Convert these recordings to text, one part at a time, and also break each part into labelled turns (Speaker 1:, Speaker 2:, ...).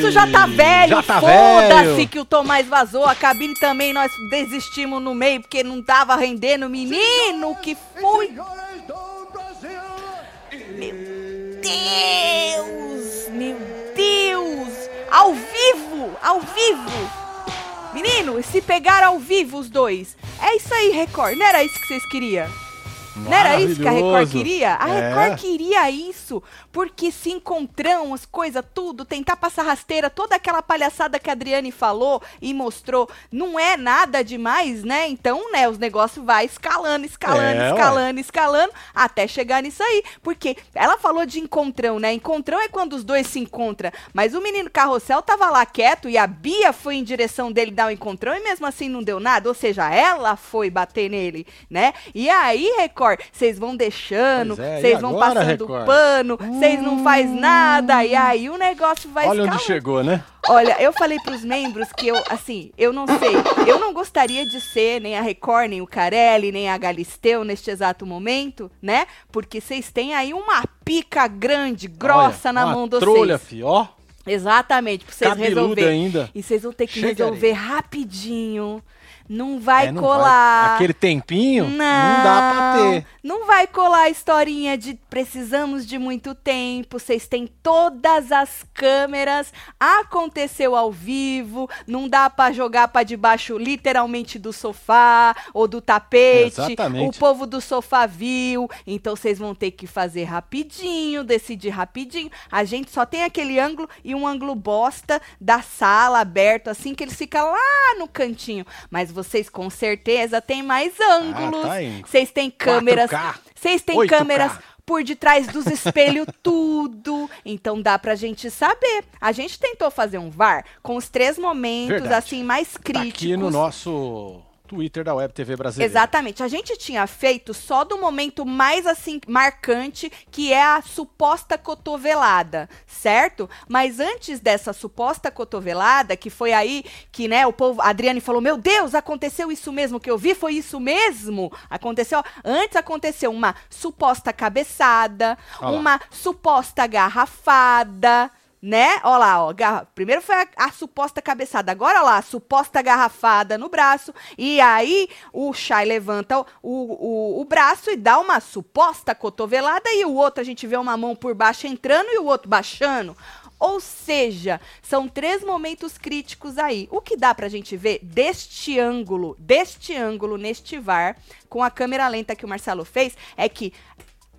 Speaker 1: isso já tá velho!
Speaker 2: Tá
Speaker 1: Foda-se que o Tomás vazou. A cabine também nós desistimos no meio porque não tava rendendo. Menino, que foi? Deus! Meu Deus! Ao vivo! Ao vivo! Menino, se pegar ao vivo os dois. É isso aí, Record. Não era isso que vocês queriam? Não era isso que a Record queria? A
Speaker 2: É.
Speaker 1: Record queria isso, porque se encontrão, as coisas, tudo, tentar passar rasteira, toda aquela palhaçada que a Adriane falou e mostrou, não é nada demais, né? Então, né, os negócios vai escalando, escalando,
Speaker 2: É, ué.
Speaker 1: escalando, escalando, até chegar nisso aí. Porque ela falou de encontrão, né? Encontrão é quando os dois se encontram. Mas o menino carrossel tava lá quieto e a Bia foi em direção dele dar o encontrão e mesmo assim não deu nada. Ou seja, ela foi bater nele, né? E aí, Record, vocês vão deixando,
Speaker 2: é,
Speaker 1: vocês vão
Speaker 2: agora,
Speaker 1: passando
Speaker 2: Record?
Speaker 1: pano, vocês não faz nada. E aí o negócio vai
Speaker 2: Olha onde chegou, né?
Speaker 1: Olha, eu falei pros membros que eu, assim, eu não sei, eu não gostaria de ser nem a Record, nem o Carelli, nem a Galisteu neste exato momento, né? Porque vocês têm aí uma pica grande, grossa
Speaker 2: Olha,
Speaker 1: na mão de vocês.
Speaker 2: trolha, fi, ó.
Speaker 1: Exatamente, pra vocês
Speaker 2: Cabeluda
Speaker 1: resolverem.
Speaker 2: ainda.
Speaker 1: E vocês vão ter que
Speaker 2: Chega
Speaker 1: resolver rapidinho. Não vai
Speaker 2: É, não
Speaker 1: colar.
Speaker 2: Aquele tempinho, não,
Speaker 1: Não,
Speaker 2: dá pra ter.
Speaker 1: Não vai colar a historinha de precisamos de muito tempo. Vocês têm todas as câmeras. Aconteceu ao vivo. Não dá pra jogar pra debaixo, literalmente, do sofá ou do tapete.
Speaker 2: Exatamente.
Speaker 1: O povo do sofá viu. Então vocês vão ter que fazer rapidinho, decidir rapidinho. A gente só tem aquele ângulo e um ângulo bosta da sala aberto, assim que ele fica lá no cantinho. Mas vocês com certeza têm mais ângulos.
Speaker 2: Ah, tá
Speaker 1: Vocês têm câmeras.
Speaker 2: 4K,
Speaker 1: Vocês têm
Speaker 2: 8K.
Speaker 1: câmeras por detrás dos espelhos, tudo. Então dá pra gente saber. A gente tentou fazer um VAR com os três momentos,
Speaker 2: Verdade.
Speaker 1: assim, mais
Speaker 2: Tá
Speaker 1: críticos.
Speaker 2: aqui no nosso Twitter da Web TV Brasileira.
Speaker 1: Exatamente. A gente tinha feito só do momento mais assim marcante, que é a suposta cotovelada, certo? Mas antes dessa suposta cotovelada, que foi aí que, né, o povo, a Adriane falou: "Meu Deus, aconteceu isso mesmo que eu vi, foi isso mesmo?". Aconteceu, antes aconteceu uma suposta cabeçada, uma suposta garrafada, né? Ó lá, ó. garra- Primeiro foi a, a suposta cabeçada, agora ó lá, a suposta garrafada no braço. E aí o Shai levanta o, o, o braço e dá uma suposta cotovelada, e o outro a gente vê uma mão por baixo entrando e o outro baixando. Ou seja, são três momentos críticos aí. O que dá pra gente ver deste ângulo, deste ângulo, neste VAR, com a câmera lenta que o Marcelo fez, é que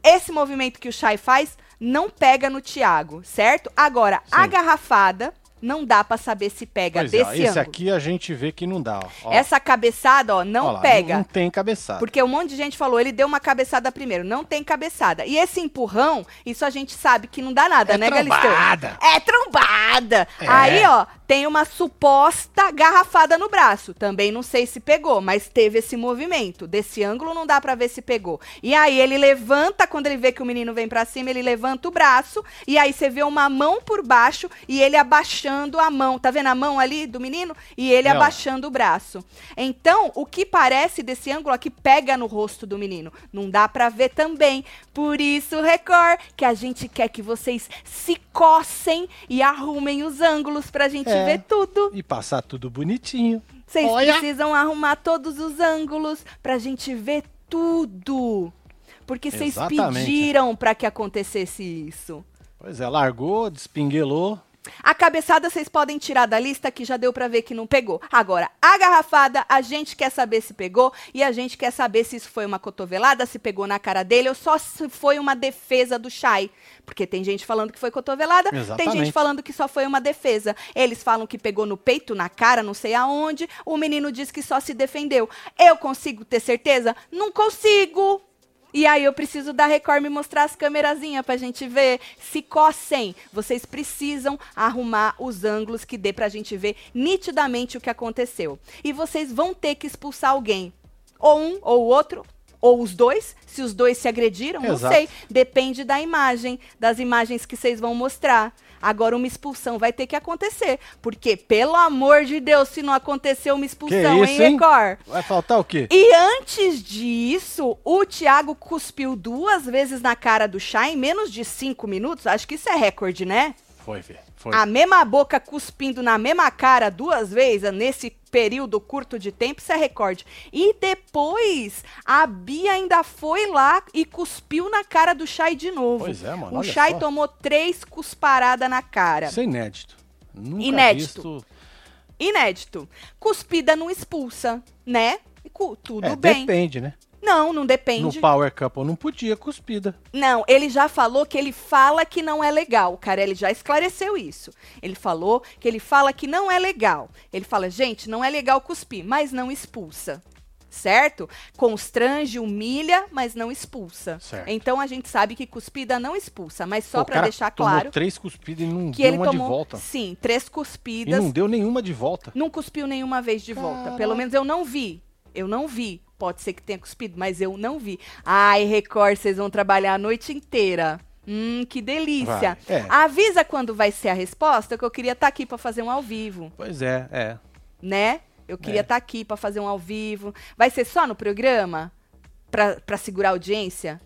Speaker 1: esse movimento que o Chay faz não pega no Thiago, certo? Agora, a
Speaker 2: Sim.
Speaker 1: garrafada não dá pra saber se pega
Speaker 2: Pois é,
Speaker 1: desse
Speaker 2: esse
Speaker 1: ângulo.
Speaker 2: aqui a gente vê que não dá, ó. Ó,
Speaker 1: Essa cabeçada, ó, não
Speaker 2: lá,
Speaker 1: pega.
Speaker 2: Não, tem cabeçada.
Speaker 1: Porque um monte de gente falou, ele deu uma cabeçada primeiro. Não tem cabeçada. E esse empurrão, isso a gente sabe que não dá nada,
Speaker 2: É
Speaker 1: né, Galisteu?
Speaker 2: trombada.
Speaker 1: É trombada.
Speaker 2: É.
Speaker 1: Aí, ó, tem uma suposta garrafada no braço. Também não sei se pegou, mas teve esse movimento. Desse ângulo não dá pra ver se pegou. E aí ele levanta, quando ele vê que o menino vem pra cima, ele levanta o braço. E aí você vê uma mão por baixo e ele abaixando a mão. Tá vendo a mão ali do menino? E ele
Speaker 2: ó.
Speaker 1: abaixando o braço. Então, o que parece desse ângulo aqui pega no rosto do menino. Não dá pra ver também. Por isso, Record, que a gente quer que vocês se cocem e arrumem os ângulos pra gente
Speaker 2: É.
Speaker 1: ver tudo.
Speaker 2: E passar tudo bonitinho.
Speaker 1: Vocês
Speaker 2: Olha.
Speaker 1: precisam arrumar todos os ângulos pra gente ver tudo. Porque vocês pediram pra que acontecesse isso.
Speaker 2: Pois é, largou, despinguelou.
Speaker 1: A cabeçada vocês podem tirar da lista que já deu pra ver que não pegou. Agora, a garrafada, a gente quer saber se pegou e a gente quer saber se isso foi uma cotovelada, se pegou na cara dele ou só se foi uma defesa do Shai. Porque tem gente falando que foi cotovelada, tem
Speaker 2: Exatamente.
Speaker 1: gente falando que só foi uma defesa. Eles falam que pegou no peito, na cara, não sei aonde. O menino diz que só se defendeu. Eu consigo ter certeza? Não consigo. E aí eu preciso da Record me mostrar as câmerazinhas pra gente ver. Se cocem. Vocês precisam arrumar os ângulos que dê pra gente ver nitidamente o que aconteceu. E vocês vão ter que expulsar alguém. Ou um ou o outro. Ou os dois, se os dois se agrediram, não
Speaker 2: Exato.
Speaker 1: sei. Depende da imagem, das imagens que vocês vão mostrar. Agora, uma expulsão vai ter que acontecer. Porque, pelo amor de Deus, se não acontecer uma expulsão,
Speaker 2: isso,
Speaker 1: hein? Record?
Speaker 2: Vai faltar o quê?
Speaker 1: E antes disso, o Thiago cuspiu duas vezes na cara do Chá em menos de cinco minutos. Acho que isso é recorde, né?
Speaker 2: Foi, Fê. Foi.
Speaker 1: A mesma boca cuspindo na mesma cara duas vezes nesse período curto de tempo, isso é recorde. E depois, a Bia ainda foi lá e cuspiu na cara do Chay de novo.
Speaker 2: Pois é, mano,
Speaker 1: O Chay
Speaker 2: só.
Speaker 1: tomou três cusparadas na cara.
Speaker 2: Isso é inédito. Nunca
Speaker 1: Inédito.
Speaker 2: visto.
Speaker 1: Inédito. Cuspida não expulsa, né? Tudo
Speaker 2: É,
Speaker 1: bem.
Speaker 2: depende, né?
Speaker 1: Não, não depende.
Speaker 2: No Power Couple não podia cuspida.
Speaker 1: Não, ele já falou que ele fala que não é legal. O Carelli já esclareceu isso. Ele falou que ele fala que não é legal. Ele fala, gente, não é legal cuspir, mas não expulsa. Certo? Constrange, humilha, mas não expulsa.
Speaker 2: Certo.
Speaker 1: Então a gente sabe que cuspida não expulsa, mas só
Speaker 2: cara
Speaker 1: deixar
Speaker 2: tomou
Speaker 1: claro
Speaker 2: três cuspidas e não
Speaker 1: que
Speaker 2: deu
Speaker 1: ele
Speaker 2: uma
Speaker 1: tomou,
Speaker 2: de volta.
Speaker 1: sim, três
Speaker 2: E
Speaker 1: cuspidas.
Speaker 2: não deu nenhuma de volta.
Speaker 1: Não cuspiu nenhuma vez de volta. Pelo menos eu não vi. Eu não vi. Pode ser que tenha cuspido, mas eu não vi. Ai, Record, vocês vão trabalhar a noite inteira. Hum, que delícia.
Speaker 2: É.
Speaker 1: Avisa quando vai ser a resposta, que eu queria estar aqui pra fazer um ao vivo,
Speaker 2: Pois é, é.
Speaker 1: né? Eu queria
Speaker 2: É.
Speaker 1: estar aqui pra fazer um ao vivo. Vai ser só no programa? Pra segurar a audiência?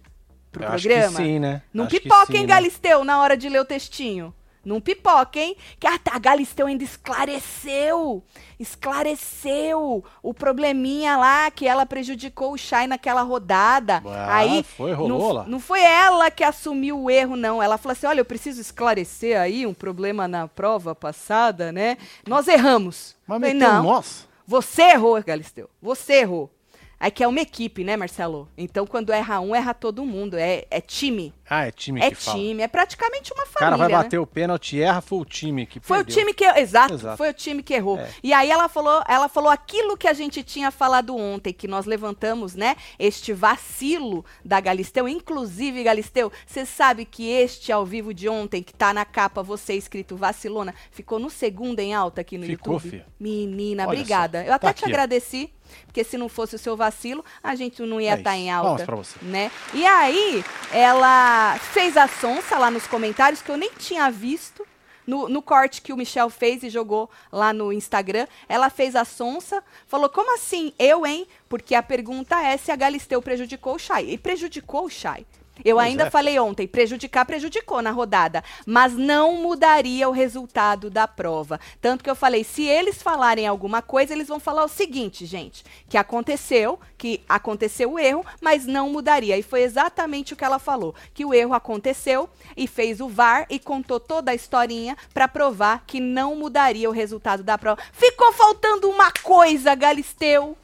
Speaker 1: Pro
Speaker 2: Eu acho
Speaker 1: programa?
Speaker 2: que sim, né?
Speaker 1: Não
Speaker 2: Acho que
Speaker 1: pipoca,
Speaker 2: sim,
Speaker 1: hein,
Speaker 2: né?
Speaker 1: Galisteu, na hora de ler o textinho. Não pipoca, hein? Que a, a Galisteu ainda esclareceu. Esclareceu o probleminha lá que ela prejudicou o Shai naquela rodada.
Speaker 2: Ah,
Speaker 1: aí
Speaker 2: foi, rolou
Speaker 1: não,
Speaker 2: lá.
Speaker 1: não foi ela que assumiu o erro, não. Ela falou assim: olha, eu preciso esclarecer aí um problema na prova passada, né? Nós erramos.
Speaker 2: Mas
Speaker 1: Falei, não.
Speaker 2: nossa.
Speaker 1: Você errou, Galisteu. Você errou. Aí que é uma equipe, né, Marcelo? Então, quando erra um, erra todo mundo. É, é time.
Speaker 2: Ah, é time
Speaker 1: É
Speaker 2: que fala.
Speaker 1: time. É praticamente uma
Speaker 2: O cara
Speaker 1: família.
Speaker 2: vai
Speaker 1: né?
Speaker 2: bater o pênalti, erra, foi o time que
Speaker 1: Foi o
Speaker 2: perdeu.
Speaker 1: time que exato,
Speaker 2: Exato.
Speaker 1: foi o time que errou.
Speaker 2: É.
Speaker 1: E aí ela falou, ela falou aquilo que a gente tinha falado ontem, que nós levantamos, né? Este vacilo da Galisteu, inclusive Galisteu, você sabe que este ao vivo de ontem que tá na capa você escrito vacilona, ficou no segundo em alta aqui no
Speaker 2: Ficou,
Speaker 1: YouTube.
Speaker 2: filha.
Speaker 1: Menina,
Speaker 2: Olha
Speaker 1: obrigada.
Speaker 2: só.
Speaker 1: Eu até
Speaker 2: Tá
Speaker 1: te
Speaker 2: aqui,
Speaker 1: agradeci, porque se não fosse o seu vacilo, a gente não ia
Speaker 2: É
Speaker 1: estar
Speaker 2: isso.
Speaker 1: em alta,
Speaker 2: pra você.
Speaker 1: né? E aí ela fez a sonsa lá nos comentários que eu nem tinha visto. No, no corte que o Michel fez e jogou lá no Instagram, ela fez a sonsa, falou: como assim? Eu, hein? Porque a pergunta é se a Galisteu prejudicou o Chay. E prejudicou o Chay. Eu
Speaker 2: Pois
Speaker 1: ainda
Speaker 2: é.
Speaker 1: falei ontem, prejudicar, prejudicou na rodada, mas não mudaria o resultado da prova. Tanto que eu falei, se eles falarem alguma coisa, eles vão falar o seguinte, gente, que aconteceu, que aconteceu o erro, mas não mudaria. E foi exatamente o que ela falou, que o erro aconteceu e fez o VAR e contou toda a historinha para provar que não mudaria o resultado da prova. Ficou faltando uma coisa, Galisteu.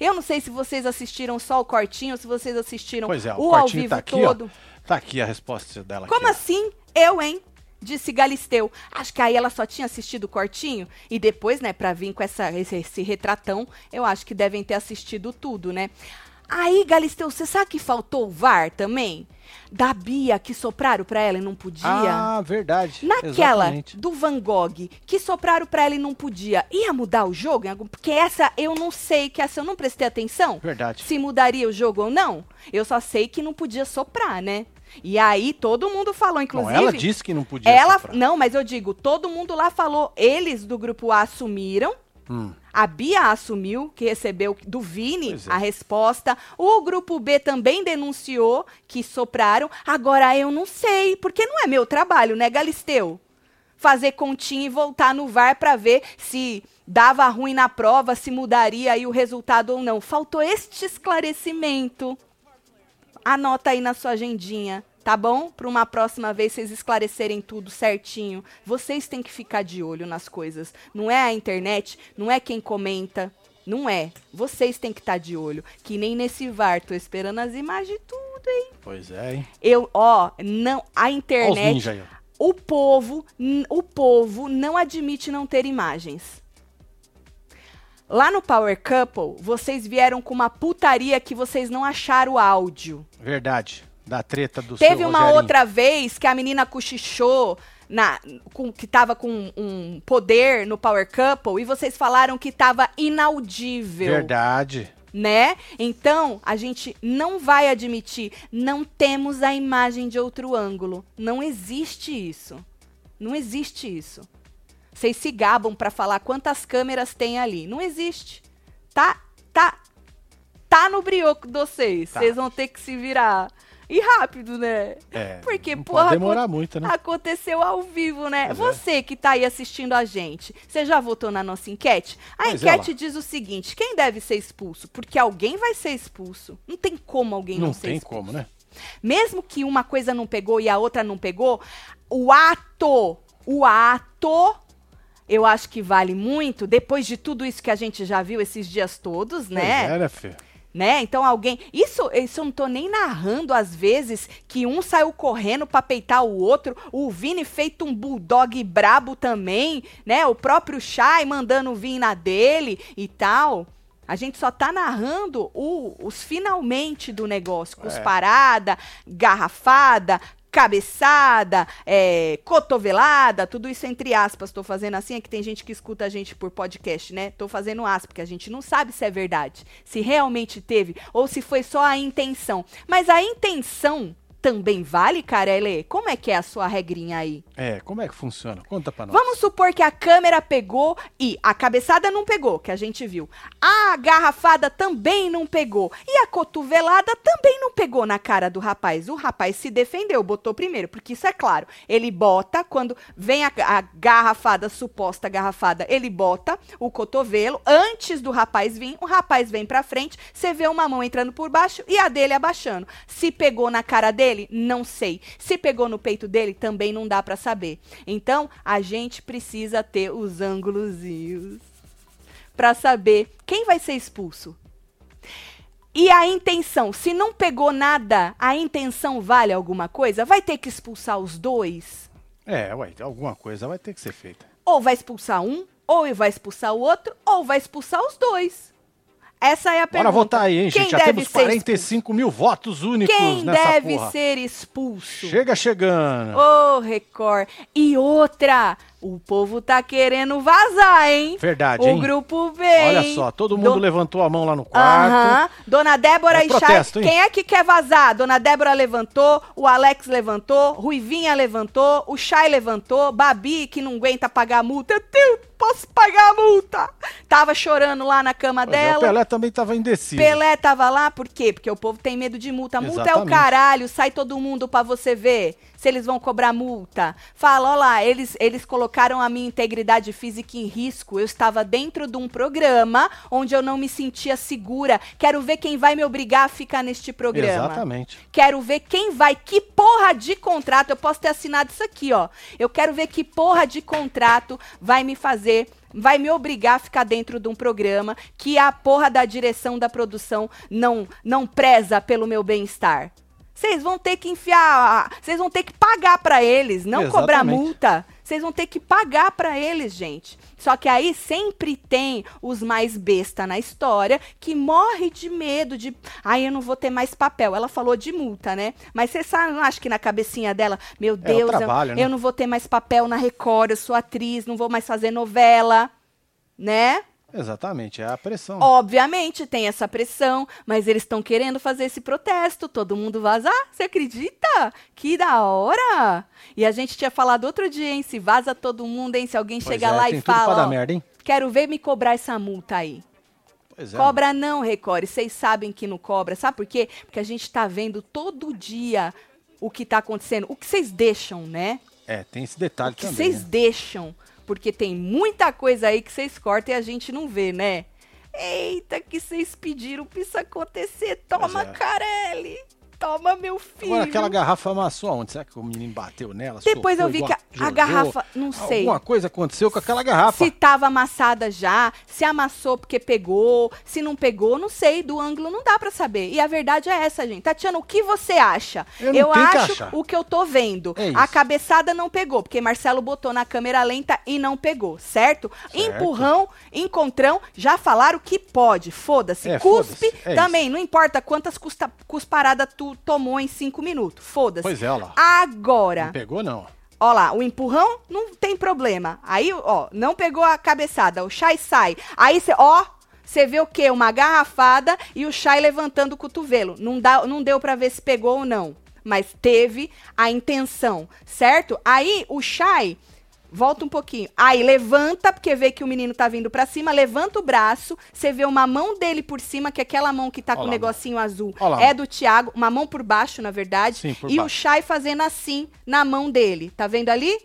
Speaker 1: Eu não sei se vocês assistiram só o cortinho, se vocês assistiram
Speaker 2: Pois é, o
Speaker 1: o ao vivo
Speaker 2: tá aqui,
Speaker 1: todo.
Speaker 2: ó. Tá aqui a resposta dela.
Speaker 1: Como
Speaker 2: aqui,
Speaker 1: assim? Eu, hein? Disse Galisteu. Acho que aí ela só tinha assistido o cortinho. E depois, né, pra vir com essa, esse, esse retratão, eu acho que devem ter assistido tudo, né? Aí, Galisteu, você sabe que faltou o VAR também? Da Bia, que sopraram pra ela e não podia?
Speaker 2: Ah, verdade.
Speaker 1: Naquela
Speaker 2: Exatamente.
Speaker 1: do Van Gogh, que sopraram pra ela e não podia, ia mudar o jogo? Porque essa eu não sei, que essa eu não prestei atenção.
Speaker 2: Verdade.
Speaker 1: Se mudaria o jogo ou não. Eu só sei que não podia soprar, né? E aí todo mundo falou,
Speaker 2: Bom,
Speaker 1: inclusive.
Speaker 2: ela disse que não podia
Speaker 1: ela,
Speaker 2: soprar.
Speaker 1: não, mas eu digo, todo mundo lá falou, eles do grupo A assumiram.
Speaker 2: Hum.
Speaker 1: A Bia assumiu que recebeu do Vini
Speaker 2: é.
Speaker 1: a resposta. O grupo B também denunciou que sopraram. Agora eu não sei, porque não é meu trabalho, né, Galisteu? Fazer continha e voltar no VAR para ver se dava ruim na prova, se mudaria aí o resultado ou não. Faltou este esclarecimento. Anota aí na sua agendinha, tá bom? Para uma próxima vez vocês esclarecerem tudo certinho. Vocês têm que ficar de olho nas coisas. Não é a internet, não é quem comenta, não é. Vocês têm que estar de olho. Que nem nesse VAR, tô esperando as imagens de tudo, hein?
Speaker 2: Pois é, hein?
Speaker 1: Eu, ó, não, a internet,
Speaker 2: ninja aí,
Speaker 1: o povo, o povo não admite não ter imagens. Lá no Power Couple, vocês vieram com uma putaria que vocês não acharam o áudio.
Speaker 2: Verdade. Da treta do
Speaker 1: Teve uma
Speaker 2: Rogerinho.
Speaker 1: outra vez que a menina cochichou na, com, que tava com um poder no Power Couple e vocês falaram que tava inaudível.
Speaker 2: Verdade.
Speaker 1: né? Então, a gente não vai admitir, não temos a imagem de outro ângulo. Não existe isso. Não existe isso. Vocês se gabam para falar quantas câmeras tem ali. Não existe. Tá, tá, tá no brioco de vocês.
Speaker 2: Tá.
Speaker 1: Vocês vão ter que se virar. E rápido, né?
Speaker 2: É,
Speaker 1: Porque,
Speaker 2: não
Speaker 1: porra,
Speaker 2: pode demorar muito, né?
Speaker 1: Aconteceu ao vivo, né?
Speaker 2: Pois é.
Speaker 1: Você que tá aí assistindo a gente, você já votou na nossa enquete? A
Speaker 2: Pois é,
Speaker 1: enquete diz o seguinte: quem deve ser expulso? Porque alguém vai ser expulso. Não tem como alguém não,
Speaker 2: Não
Speaker 1: ser
Speaker 2: tem
Speaker 1: expulso.
Speaker 2: como, né?
Speaker 1: Mesmo que uma coisa não pegou e a outra não pegou, o ato, o ato, eu acho que vale muito, depois de tudo isso que a gente já viu esses dias todos, né?
Speaker 2: Pois é, né, Fê?
Speaker 1: Né? Então alguém, isso, isso eu não tô nem narrando às vezes que um saiu correndo pra peitar o outro, o Vini feito um bulldog brabo também, né? O próprio Shai mandando vir na dele e tal. A gente só tá narrando o- os finalmente do negócio, com os
Speaker 2: É.
Speaker 1: parada, garrafada, cabeçada, é, cotovelada, tudo isso entre aspas. Tô fazendo assim, é que tem gente que escuta a gente por podcast, né? Tô fazendo aspas, porque a gente não sabe se é verdade, se realmente teve, ou se foi só a intenção. Mas a intenção também vale, Carelê? Como é que é a sua regrinha aí?
Speaker 2: É, como é que funciona? Conta pra nós.
Speaker 1: Vamos supor que a câmera pegou e a cabeçada não pegou, que a gente viu. A garrafada também não pegou. E a cotovelada também não pegou na cara do rapaz. O rapaz se defendeu, botou primeiro, porque isso é claro. Ele bota, quando vem a, a garrafada, suposta garrafada, ele bota o cotovelo antes do rapaz vir. O rapaz vem pra frente, você vê uma mão entrando por baixo e a dele abaixando. Se pegou na cara dele, não sei. Se pegou no peito dele, também não dá pra saber. Então, a gente precisa ter os ângulozinhos pra saber quem vai ser expulso. E a intenção, se não pegou nada, a intenção vale alguma coisa? Vai ter que expulsar os dois?
Speaker 2: É, ué, alguma coisa vai ter que ser feita.
Speaker 1: Ou vai expulsar um, ou vai expulsar o outro, ou vai expulsar os dois. Essa é a pergunta.
Speaker 2: Bora votar aí, hein,
Speaker 1: Quem
Speaker 2: gente? Já temos
Speaker 1: ser
Speaker 2: 45 mil votos únicos
Speaker 1: Quem
Speaker 2: nessa
Speaker 1: deve
Speaker 2: porra.
Speaker 1: ser expulso?
Speaker 2: Chega chegando.
Speaker 1: Ô, Record. E outra, o povo tá querendo vazar, hein?
Speaker 2: Verdade,
Speaker 1: O
Speaker 2: hein?
Speaker 1: grupo vem.
Speaker 2: Olha só, todo mundo
Speaker 1: Do-
Speaker 2: levantou a mão lá no quarto.
Speaker 1: Aham. Dona Débora
Speaker 2: É
Speaker 1: e Chay.
Speaker 2: protesto?
Speaker 1: Quem é que quer vazar? Dona Débora levantou, o Alex levantou, Ruivinha levantou, o Chay levantou, Babi, que não aguenta pagar a multa. Eu posso pagar a multa. Tava chorando lá na cama
Speaker 2: Pois é,
Speaker 1: dela.
Speaker 2: o Pelé também tava indeciso.
Speaker 1: Pelé tava lá, por quê? Porque o povo tem medo de multa. Multa é o
Speaker 2: Exatamente.
Speaker 1: caralho, sai todo mundo pra você ver se eles vão cobrar multa. Fala, ó lá, eles, eles colocaram a minha integridade física em risco. Eu estava dentro de um programa onde eu não me sentia segura. Quero ver quem vai me obrigar a ficar neste programa.
Speaker 2: Exatamente.
Speaker 1: Quero ver quem vai, que porra de contrato. Eu posso ter assinado isso aqui, ó. Eu quero ver que porra de contrato vai me fazer, vai me obrigar a ficar dentro de um programa que a porra da direção da produção não, não preza pelo meu bem-estar. Vocês vão ter que enfiar, vocês vão ter que pagar pra eles, não cobrar
Speaker 2: Exatamente.
Speaker 1: multa. Vocês vão ter que pagar pra eles, gente. Só que aí sempre tem os mais besta na história que morre de medo de, ai, eu não vou ter mais papel. Ela falou de multa, né? Mas você sabe, não acha que na cabecinha dela, meu Deus, eu-
Speaker 2: trabalho,
Speaker 1: eu,
Speaker 2: né?
Speaker 1: não vou ter mais papel na Record, eu sou atriz, não vou mais fazer novela, né?
Speaker 2: Exatamente, é a pressão.
Speaker 1: Obviamente tem essa pressão, mas eles estão querendo fazer esse protesto, todo mundo vazar. Você acredita? Que da hora! E a gente tinha falado outro dia, hein? Se vaza todo mundo, hein? Se alguém
Speaker 2: Pois
Speaker 1: chega
Speaker 2: é,
Speaker 1: lá e fala, ó,
Speaker 2: merda, hein?
Speaker 1: quero ver me cobrar essa multa aí.
Speaker 2: É.
Speaker 1: Cobra não, Record. Vocês sabem que não cobra. Sabe por quê? Porque a gente tá vendo todo dia o que tá acontecendo. O que vocês deixam, né?
Speaker 2: É, tem esse detalhe
Speaker 1: O que
Speaker 2: também.
Speaker 1: vocês
Speaker 2: né?
Speaker 1: deixam. Porque tem muita coisa aí que vocês cortam e a gente não vê, né? Eita, que vocês pediram pra isso acontecer. Toma,
Speaker 2: é.
Speaker 1: Carelli. Toma, meu filho.
Speaker 2: Agora, aquela garrafa amassou aonde? Será que o menino bateu nela?
Speaker 1: Depois eu vi que a, a garrafa, não sei.
Speaker 2: Alguma coisa aconteceu com aquela garrafa.
Speaker 1: Se tava amassada já, se amassou porque pegou, se não pegou, não sei, do ângulo não dá pra saber. E a verdade é essa, gente. Tatiana, o que você acha?
Speaker 2: Eu que
Speaker 1: acho
Speaker 2: achar.
Speaker 1: o que eu tô vendo.
Speaker 2: É
Speaker 1: a
Speaker 2: isso.
Speaker 1: cabeçada não pegou, porque Marcelo botou na câmera lenta e não pegou, certo? Empurrão, encontrão, já falaram que pode. Foda-se.
Speaker 2: É,
Speaker 1: Cuspe
Speaker 2: foda-se, é
Speaker 1: também, não importa quantas custa, cusparadas tu tomou em cinco minutos. Foda-se.
Speaker 2: Pois é, olha lá.
Speaker 1: Agora.
Speaker 2: Não pegou, não.
Speaker 1: Ó lá, o empurrão não tem problema. Aí, ó, não pegou a cabeçada, o chai sai. Aí você, ó, você vê o quê? Uma garrafada e o Shai levantando o cotovelo. Não, dá, não deu pra ver se pegou ou não. Mas teve a intenção, certo? Aí o Shai Volta um pouquinho. Aí levanta, porque vê que o menino tá vindo pra cima, levanta o braço, você vê uma mão dele por cima, que é aquela mão que tá com o negocinho azul
Speaker 2: Olha lá.
Speaker 1: é do Thiago, uma mão por baixo, na verdade,
Speaker 2: Sim, por
Speaker 1: e o
Speaker 2: baixo.
Speaker 1: Shai fazendo assim na mão dele. Tá vendo ali?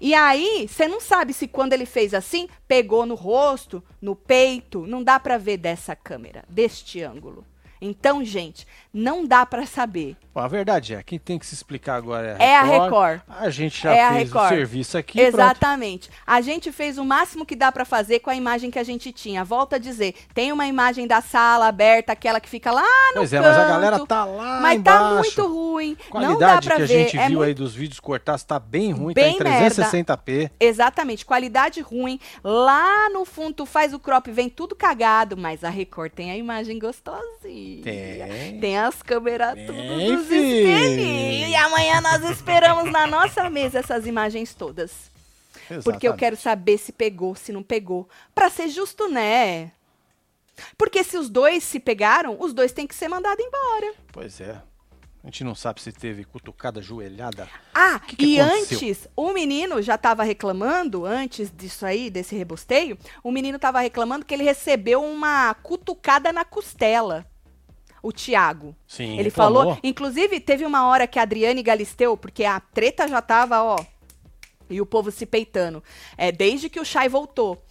Speaker 1: E aí, você não sabe se quando ele fez assim, pegou no rosto, no peito, não dá pra ver dessa câmera, deste ângulo. Então, gente, não dá pra saber.
Speaker 2: Bom, a verdade é, quem tem que se explicar agora
Speaker 1: É
Speaker 2: é
Speaker 1: a
Speaker 2: a Record.
Speaker 1: Record.
Speaker 2: A gente já
Speaker 1: É a
Speaker 2: fez o
Speaker 1: Record.
Speaker 2: serviço aqui.
Speaker 1: Exatamente. A gente fez o máximo que dá pra fazer com a imagem que a gente tinha. Volto a dizer, tem uma imagem da sala aberta, aquela que fica lá no
Speaker 2: Pois é,
Speaker 1: canto,
Speaker 2: mas a galera tá lá
Speaker 1: mas
Speaker 2: embaixo.
Speaker 1: tá muito ruim.
Speaker 2: A
Speaker 1: não dá
Speaker 2: qualidade
Speaker 1: pra
Speaker 2: que a
Speaker 1: ver.
Speaker 2: gente
Speaker 1: é
Speaker 2: viu
Speaker 1: muito
Speaker 2: aí dos vídeos cortados tá bem ruim,
Speaker 1: Bem
Speaker 2: tá em 360p.
Speaker 1: Exatamente, qualidade ruim. Lá no fundo tu faz o crop, vem tudo cagado, mas a Record tem a imagem gostosinha.
Speaker 2: Tem.
Speaker 1: Tem as câmeras tudo dos espelhinhos. E amanhã nós esperamos na nossa mesa essas imagens todas. Porque eu
Speaker 2: Exatamente.
Speaker 1: quero saber se pegou, se não pegou. Pra ser justo, né? Porque se os dois se pegaram, os dois têm que ser mandados embora.
Speaker 2: Pois é. A gente não sabe se teve cutucada, joelhada.
Speaker 1: Ah,
Speaker 2: Que que
Speaker 1: e
Speaker 2: aconteceu?
Speaker 1: antes, o menino já estava reclamando, antes disso aí, desse rebosteio, o menino estava reclamando que ele recebeu uma cutucada na costela. O Tiago.
Speaker 2: Sim,
Speaker 1: Ele falou, inclusive teve uma hora que a Adriane Galisteu, porque a treta já tava, ó, e o povo se peitando, é, desde que o Chay voltou.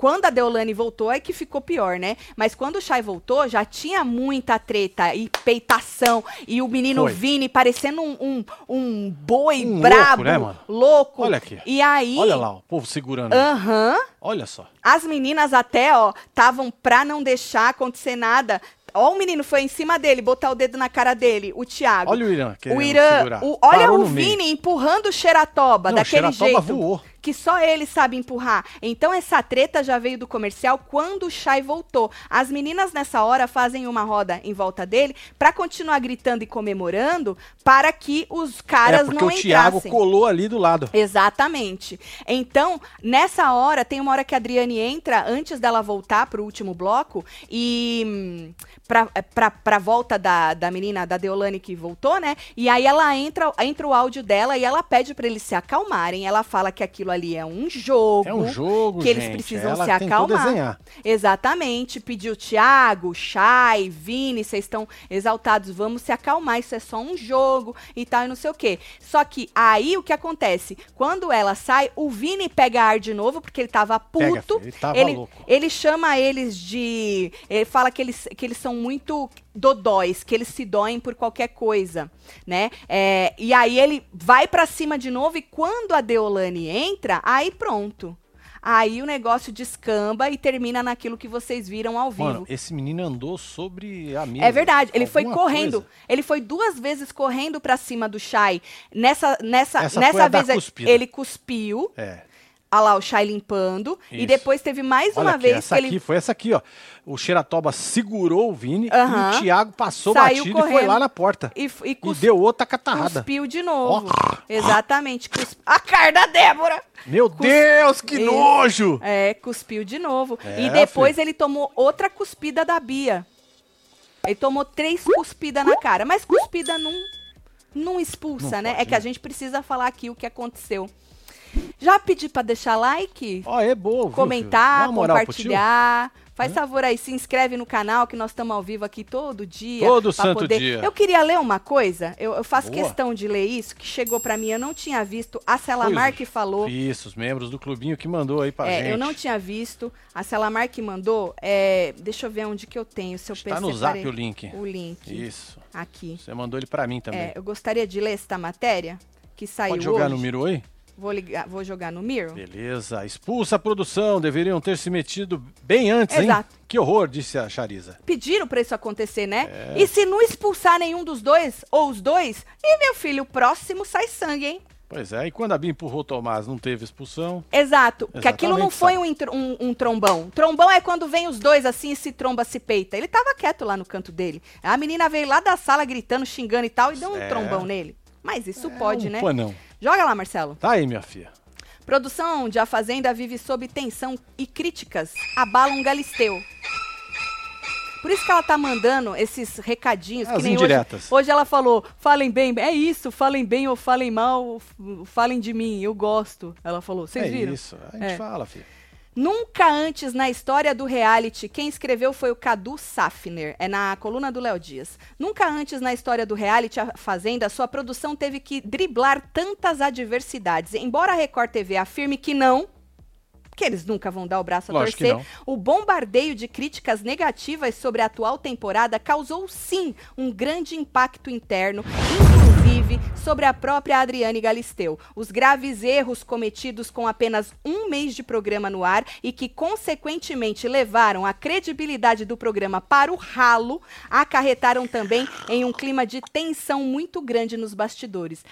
Speaker 1: Quando a Deolane voltou, é que ficou pior, né? Mas quando o Chay voltou, já tinha muita treta e peitação. E o menino
Speaker 2: Foi.
Speaker 1: Vini parecendo um, um, um boi
Speaker 2: Um
Speaker 1: brabo,
Speaker 2: louco, né, mano?
Speaker 1: louco.
Speaker 2: Olha aqui.
Speaker 1: E aí...
Speaker 2: Olha lá, o povo segurando.
Speaker 1: Aham.
Speaker 2: Olha só.
Speaker 1: As meninas até, ó, estavam pra não deixar acontecer nada. Ó, o menino foi em cima dele, botar o dedo na cara dele, o Thiago.
Speaker 2: Olha o Irã.
Speaker 1: o Irã, o- olha
Speaker 2: Parou
Speaker 1: o
Speaker 2: no meio.
Speaker 1: Vini empurrando o Xeratoba
Speaker 2: Não,
Speaker 1: daquele
Speaker 2: o Xeratoba
Speaker 1: jeito.
Speaker 2: voou.
Speaker 1: Que só ele sabe empurrar. Então essa treta já veio do comercial quando o Shai voltou. As meninas nessa hora fazem uma roda em volta dele pra continuar gritando e comemorando para que os caras
Speaker 2: é porque
Speaker 1: não
Speaker 2: o Thiago colou ali do lado.
Speaker 1: Exatamente. Então, nessa hora, tem uma hora que a Adriane entra antes dela voltar pro último bloco e hum, pra, pra, pra volta da, da menina, da Deolane que voltou, né? E aí ela entra, entra o áudio dela e ela pede pra eles se acalmarem. Ela fala que aquilo ali é um jogo.
Speaker 2: É um jogo,
Speaker 1: que eles
Speaker 2: gente.
Speaker 1: precisam
Speaker 2: Ela
Speaker 1: se acalmar. Exatamente. Pediu Thiago, Chay, Vini, vocês estão exaltados, vamos se acalmar, isso é só um jogo e tal, e não sei o quê. Só que aí o que acontece? Quando ela sai, o Vini pega ar de novo, porque ele tava
Speaker 2: Pega,
Speaker 1: puto.
Speaker 2: filho, ele tava
Speaker 1: ele, ele chama eles de. Ele fala que eles, que eles são muito dodóis, que eles se doem por qualquer coisa, né? É, e aí ele vai pra cima de novo e quando a Deolane entra, aí pronto. Aí o negócio descamba e termina naquilo que vocês viram ao vivo.
Speaker 2: Mano, esse menino andou sobre a mesa.
Speaker 1: É verdade, ele foi correndo.
Speaker 2: coisa.
Speaker 1: Ele foi duas vezes correndo pra cima do Shai. Nessa, nessa,
Speaker 2: Essa
Speaker 1: nessa vez ele cuspiu.
Speaker 2: É.
Speaker 1: Olha lá o Shai limpando. E
Speaker 2: Isso.
Speaker 1: depois teve mais
Speaker 2: Olha
Speaker 1: uma
Speaker 2: aqui,
Speaker 1: vez
Speaker 2: essa
Speaker 1: que
Speaker 2: aqui,
Speaker 1: ele.
Speaker 2: foi essa aqui, ó. O Xeratoba segurou o Vini e o Thiago passou
Speaker 1: Saiu
Speaker 2: batido e foi
Speaker 1: correndo.
Speaker 2: lá na porta.
Speaker 1: E, e
Speaker 2: E
Speaker 1: cus-
Speaker 2: deu outra catarrada.
Speaker 1: cuspiu de novo.
Speaker 2: Ó.
Speaker 1: Exatamente. cus- A cara da Débora!
Speaker 2: Meu Deus, que nojo!
Speaker 1: É, cuspiu de novo.
Speaker 2: É,
Speaker 1: e depois ele tomou outra cuspida da Bia. Ele tomou três cuspidas na cara. Mas cuspida não, não expulsa,
Speaker 2: Não
Speaker 1: né?
Speaker 2: pode,
Speaker 1: é que a
Speaker 2: né?
Speaker 1: gente precisa falar aqui o que aconteceu. Já pedi pra deixar like,
Speaker 2: Ó, é boa,
Speaker 1: comentar, compartilhar. Faz favor aí, se inscreve no canal que nós estamos ao vivo aqui todo dia.
Speaker 2: Todo santo dia.
Speaker 1: Eu queria ler uma coisa, eu, eu faço
Speaker 2: Boa.
Speaker 1: questão de ler isso, que chegou pra mim, eu não tinha visto. A Celamar que falou.
Speaker 2: Isso, os membros do clubinho que mandou aí pra
Speaker 1: É,
Speaker 2: gente.
Speaker 1: eu não tinha visto. A Celamar que mandou. É, deixa eu ver onde que eu tenho. Se eu
Speaker 2: Está
Speaker 1: pe-
Speaker 2: no zap o link.
Speaker 1: O link.
Speaker 2: Isso.
Speaker 1: Aqui.
Speaker 2: Você mandou ele pra mim também.
Speaker 1: É, eu gostaria de ler esta matéria que saiu
Speaker 2: Pode jogar
Speaker 1: hoje.
Speaker 2: no Miro aí?
Speaker 1: Vou, ligar, vou jogar no Miro.
Speaker 2: Beleza. Expulsa a produção. Deveriam ter se metido bem antes,
Speaker 1: Exato.
Speaker 2: hein? Que horror, disse a Chariza.
Speaker 1: Pediram pra isso acontecer, né?
Speaker 2: É.
Speaker 1: E se não expulsar nenhum dos dois, ou os dois, e meu filho, o próximo sai sangue, hein?
Speaker 2: Pois é, e quando a Bia empurrou o Tomás, não teve expulsão.
Speaker 1: Exato, porque aquilo não foi
Speaker 2: sabe.
Speaker 1: um, um- um trombão. Trombão é quando vem os dois assim e se tromba, se peita. Ele tava quieto lá no canto dele. A menina veio lá da sala gritando, xingando e tal, e deu um
Speaker 2: É.
Speaker 1: trombão nele. Mas isso pode,
Speaker 2: um
Speaker 1: né?
Speaker 2: Panão.
Speaker 1: Joga lá, Marcelo.
Speaker 2: Tá aí, minha filha.
Speaker 1: Produção de A Fazenda vive sob tensão e críticas abalam Galisteu. Por isso que ela tá mandando esses recadinhos,
Speaker 2: As
Speaker 1: que nem
Speaker 2: indiretas.
Speaker 1: hoje. Hoje ela falou, falem bem, é isso, falem bem ou falem mal, falem de mim, eu gosto. Ela falou, vocês
Speaker 2: é
Speaker 1: viram?
Speaker 2: isso. A gente
Speaker 1: É.
Speaker 2: fala, filho.
Speaker 1: Nunca antes na história do reality, quem escreveu foi o Cadu Safner, é na coluna do Léo Dias. Nunca antes na história do reality A Fazenda, sua produção teve que driblar tantas adversidades. Embora a Record TV afirme que não, que eles nunca vão dar o braço a
Speaker 2: Lógico
Speaker 1: torcer, o bombardeio de críticas negativas sobre a atual temporada causou sim um grande impacto interno, inclusive sobre a própria Adriane Galisteu. Os graves erros cometidos com apenas um mês de programa no ar e que, consequentemente, levaram a credibilidade do programa para o ralo, acarretaram também em um clima de tensão muito grande nos bastidores.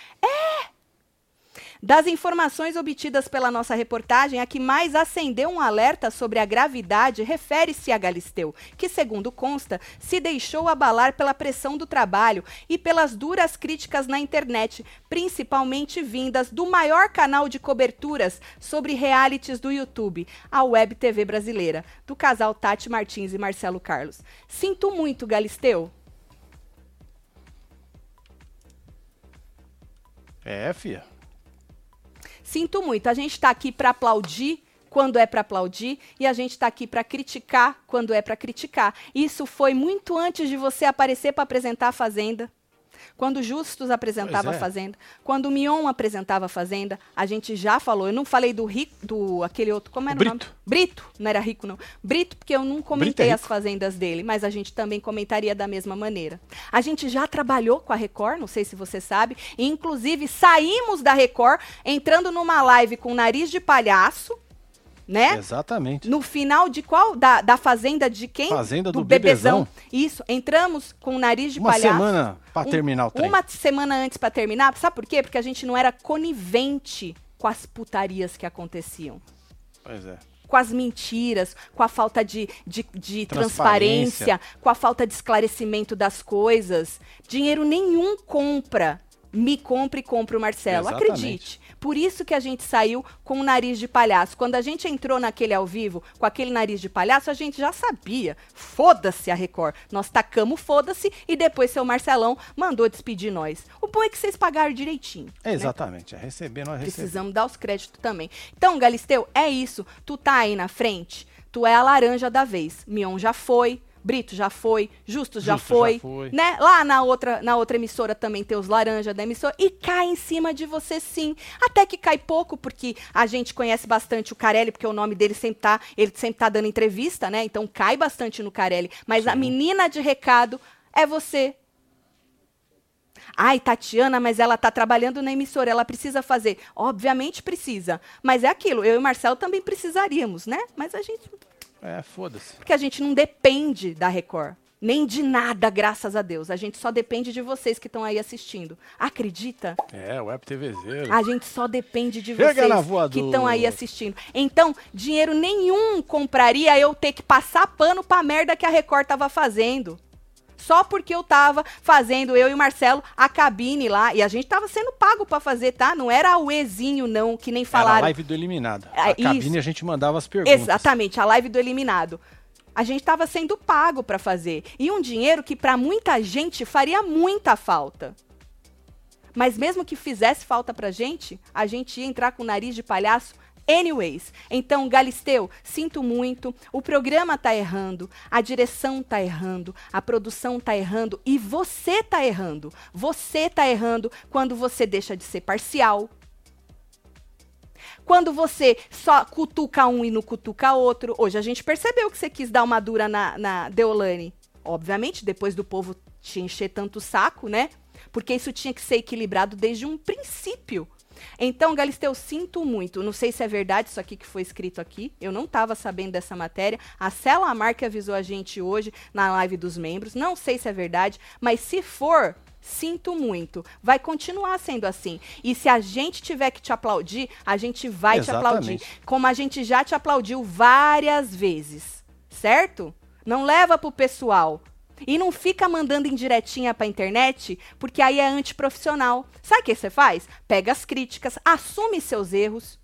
Speaker 1: Das informações obtidas pela nossa reportagem, a que mais acendeu um alerta sobre a gravidade refere-se a Galisteu, que, segundo consta, se deixou abalar pela pressão do trabalho e pelas duras críticas na internet, principalmente vindas do maior canal de coberturas sobre realities do YouTube, a Web TV brasileira, do casal Tati Martins e Marcelo Carlos. Sinto muito, Galisteu.
Speaker 2: É, filha.
Speaker 1: Sinto muito. A gente está aqui para aplaudir quando é para aplaudir e a gente está aqui para criticar quando é para criticar. Isso foi muito antes de você aparecer para apresentar a Fazenda. Quando o Justus apresentava
Speaker 2: é.
Speaker 1: a Fazenda, quando o Mion apresentava a Fazenda, a gente já falou. Eu não falei do rico, do aquele outro, como era o,
Speaker 2: O
Speaker 1: nome?
Speaker 2: Brito.
Speaker 1: Não era rico não. Brito, porque eu não comentei
Speaker 2: é
Speaker 1: as fazendas dele, mas a gente também comentaria da mesma maneira. A gente já trabalhou com a Record, não sei se você sabe, e inclusive saímos da Record entrando numa live com nariz de palhaço, né?
Speaker 2: Exatamente.
Speaker 1: No final de qual? Da, da fazenda de quem?
Speaker 2: Fazenda do Bebezão.
Speaker 1: Isso. Entramos com o nariz de
Speaker 2: Uma
Speaker 1: palhaço.
Speaker 2: semana pra
Speaker 1: Um-
Speaker 2: terminar o trem.
Speaker 1: Uma semana antes pra terminar. Sabe por quê? Porque a gente não era conivente com as putarias que aconteciam.
Speaker 2: Pois é.
Speaker 1: Com as mentiras, com a falta de, de, de
Speaker 2: Transparência.
Speaker 1: transparência, com a falta de esclarecimento das coisas. Dinheiro nenhum compra. Me compre e compre o Marcelo.
Speaker 2: Exatamente.
Speaker 1: Acredite. Por isso que a gente saiu com o nariz de palhaço. Quando a gente entrou naquele ao vivo com aquele nariz de palhaço, a gente já sabia. Foda-se a Record. Nós tacamos foda-se e depois seu Marcelão mandou despedir nós. O bom é que vocês pagaram direitinho. né?
Speaker 2: Exatamente. É receber, nós recebemos.
Speaker 1: Precisamos dar os créditos também. Então, Galisteu, é isso. Tu tá aí na frente, tu é a laranja da vez. Mion já foi, Brito já foi, Justus já
Speaker 2: Justo, já
Speaker 1: foi,
Speaker 2: foi.
Speaker 1: né? Lá na outra, na outra emissora também tem os laranja da emissora e cai em cima de você sim. Até que cai pouco, porque a gente conhece bastante o Carelli, porque o nome dele sempre tá, ele sempre tá dando entrevista, né? Então cai bastante no Carelli, mas a
Speaker 2: Sim.
Speaker 1: menina de recado é você. Ai, Tatiana, mas ela tá trabalhando na emissora, ela precisa fazer. Obviamente precisa. Mas é aquilo, eu e o Marcelo também precisaríamos, né? Mas a gente.
Speaker 2: É, foda-se.
Speaker 1: Porque a gente não depende da Record. Nem de nada, graças a Deus. A gente só depende de vocês que estão aí assistindo. Acredita?
Speaker 2: É, Web TVzeiro.
Speaker 1: A gente só depende de
Speaker 2: Chega
Speaker 1: vocês que estão aí assistindo. Então, dinheiro nenhum compraria eu ter que passar pano pra merda que a Record tava fazendo. Só porque eu tava fazendo, eu e o Marcelo, a cabine lá. E a gente tava sendo pago pra fazer, tá? Não era o Ezinho, não, que nem
Speaker 2: Era a
Speaker 1: falaram.
Speaker 2: live do eliminado. A cabine
Speaker 1: isso.
Speaker 2: a gente mandava as perguntas.
Speaker 1: Exatamente, a live do eliminado. A gente estava sendo pago para fazer. E um dinheiro que para muita gente faria muita falta. Mas mesmo que fizesse falta pra gente, a gente ia entrar com o nariz de palhaço anyways. Então, Galisteu, sinto muito, o programa tá errando, a direção tá errando, a produção tá errando e você tá errando. Você tá errando quando você deixa de ser parcial, quando você só cutuca um e não cutuca outro. Hoje a gente percebeu que você quis dar uma dura na, na Deolane. Obviamente, depois do povo te encher tanto saco, né? Porque isso tinha que ser equilibrado desde um princípio. Então, Galisteu, sinto muito. Não sei se é verdade isso aqui que foi escrito aqui. Eu não estava sabendo dessa matéria. A Cela Amar que avisou a gente hoje na live dos membros. Não sei se é verdade, mas se for, sinto muito. Vai continuar sendo assim. E se a gente tiver que te aplaudir, a gente vai te aplaudir.
Speaker 2: Exatamente.
Speaker 1: Como a gente já te aplaudiu várias vezes. Certo? Não leva pro pessoal. E não fica mandando indiretinha pra internet, porque aí é antiprofissional. Sabe o que você faz? Pega as críticas, assume seus erros.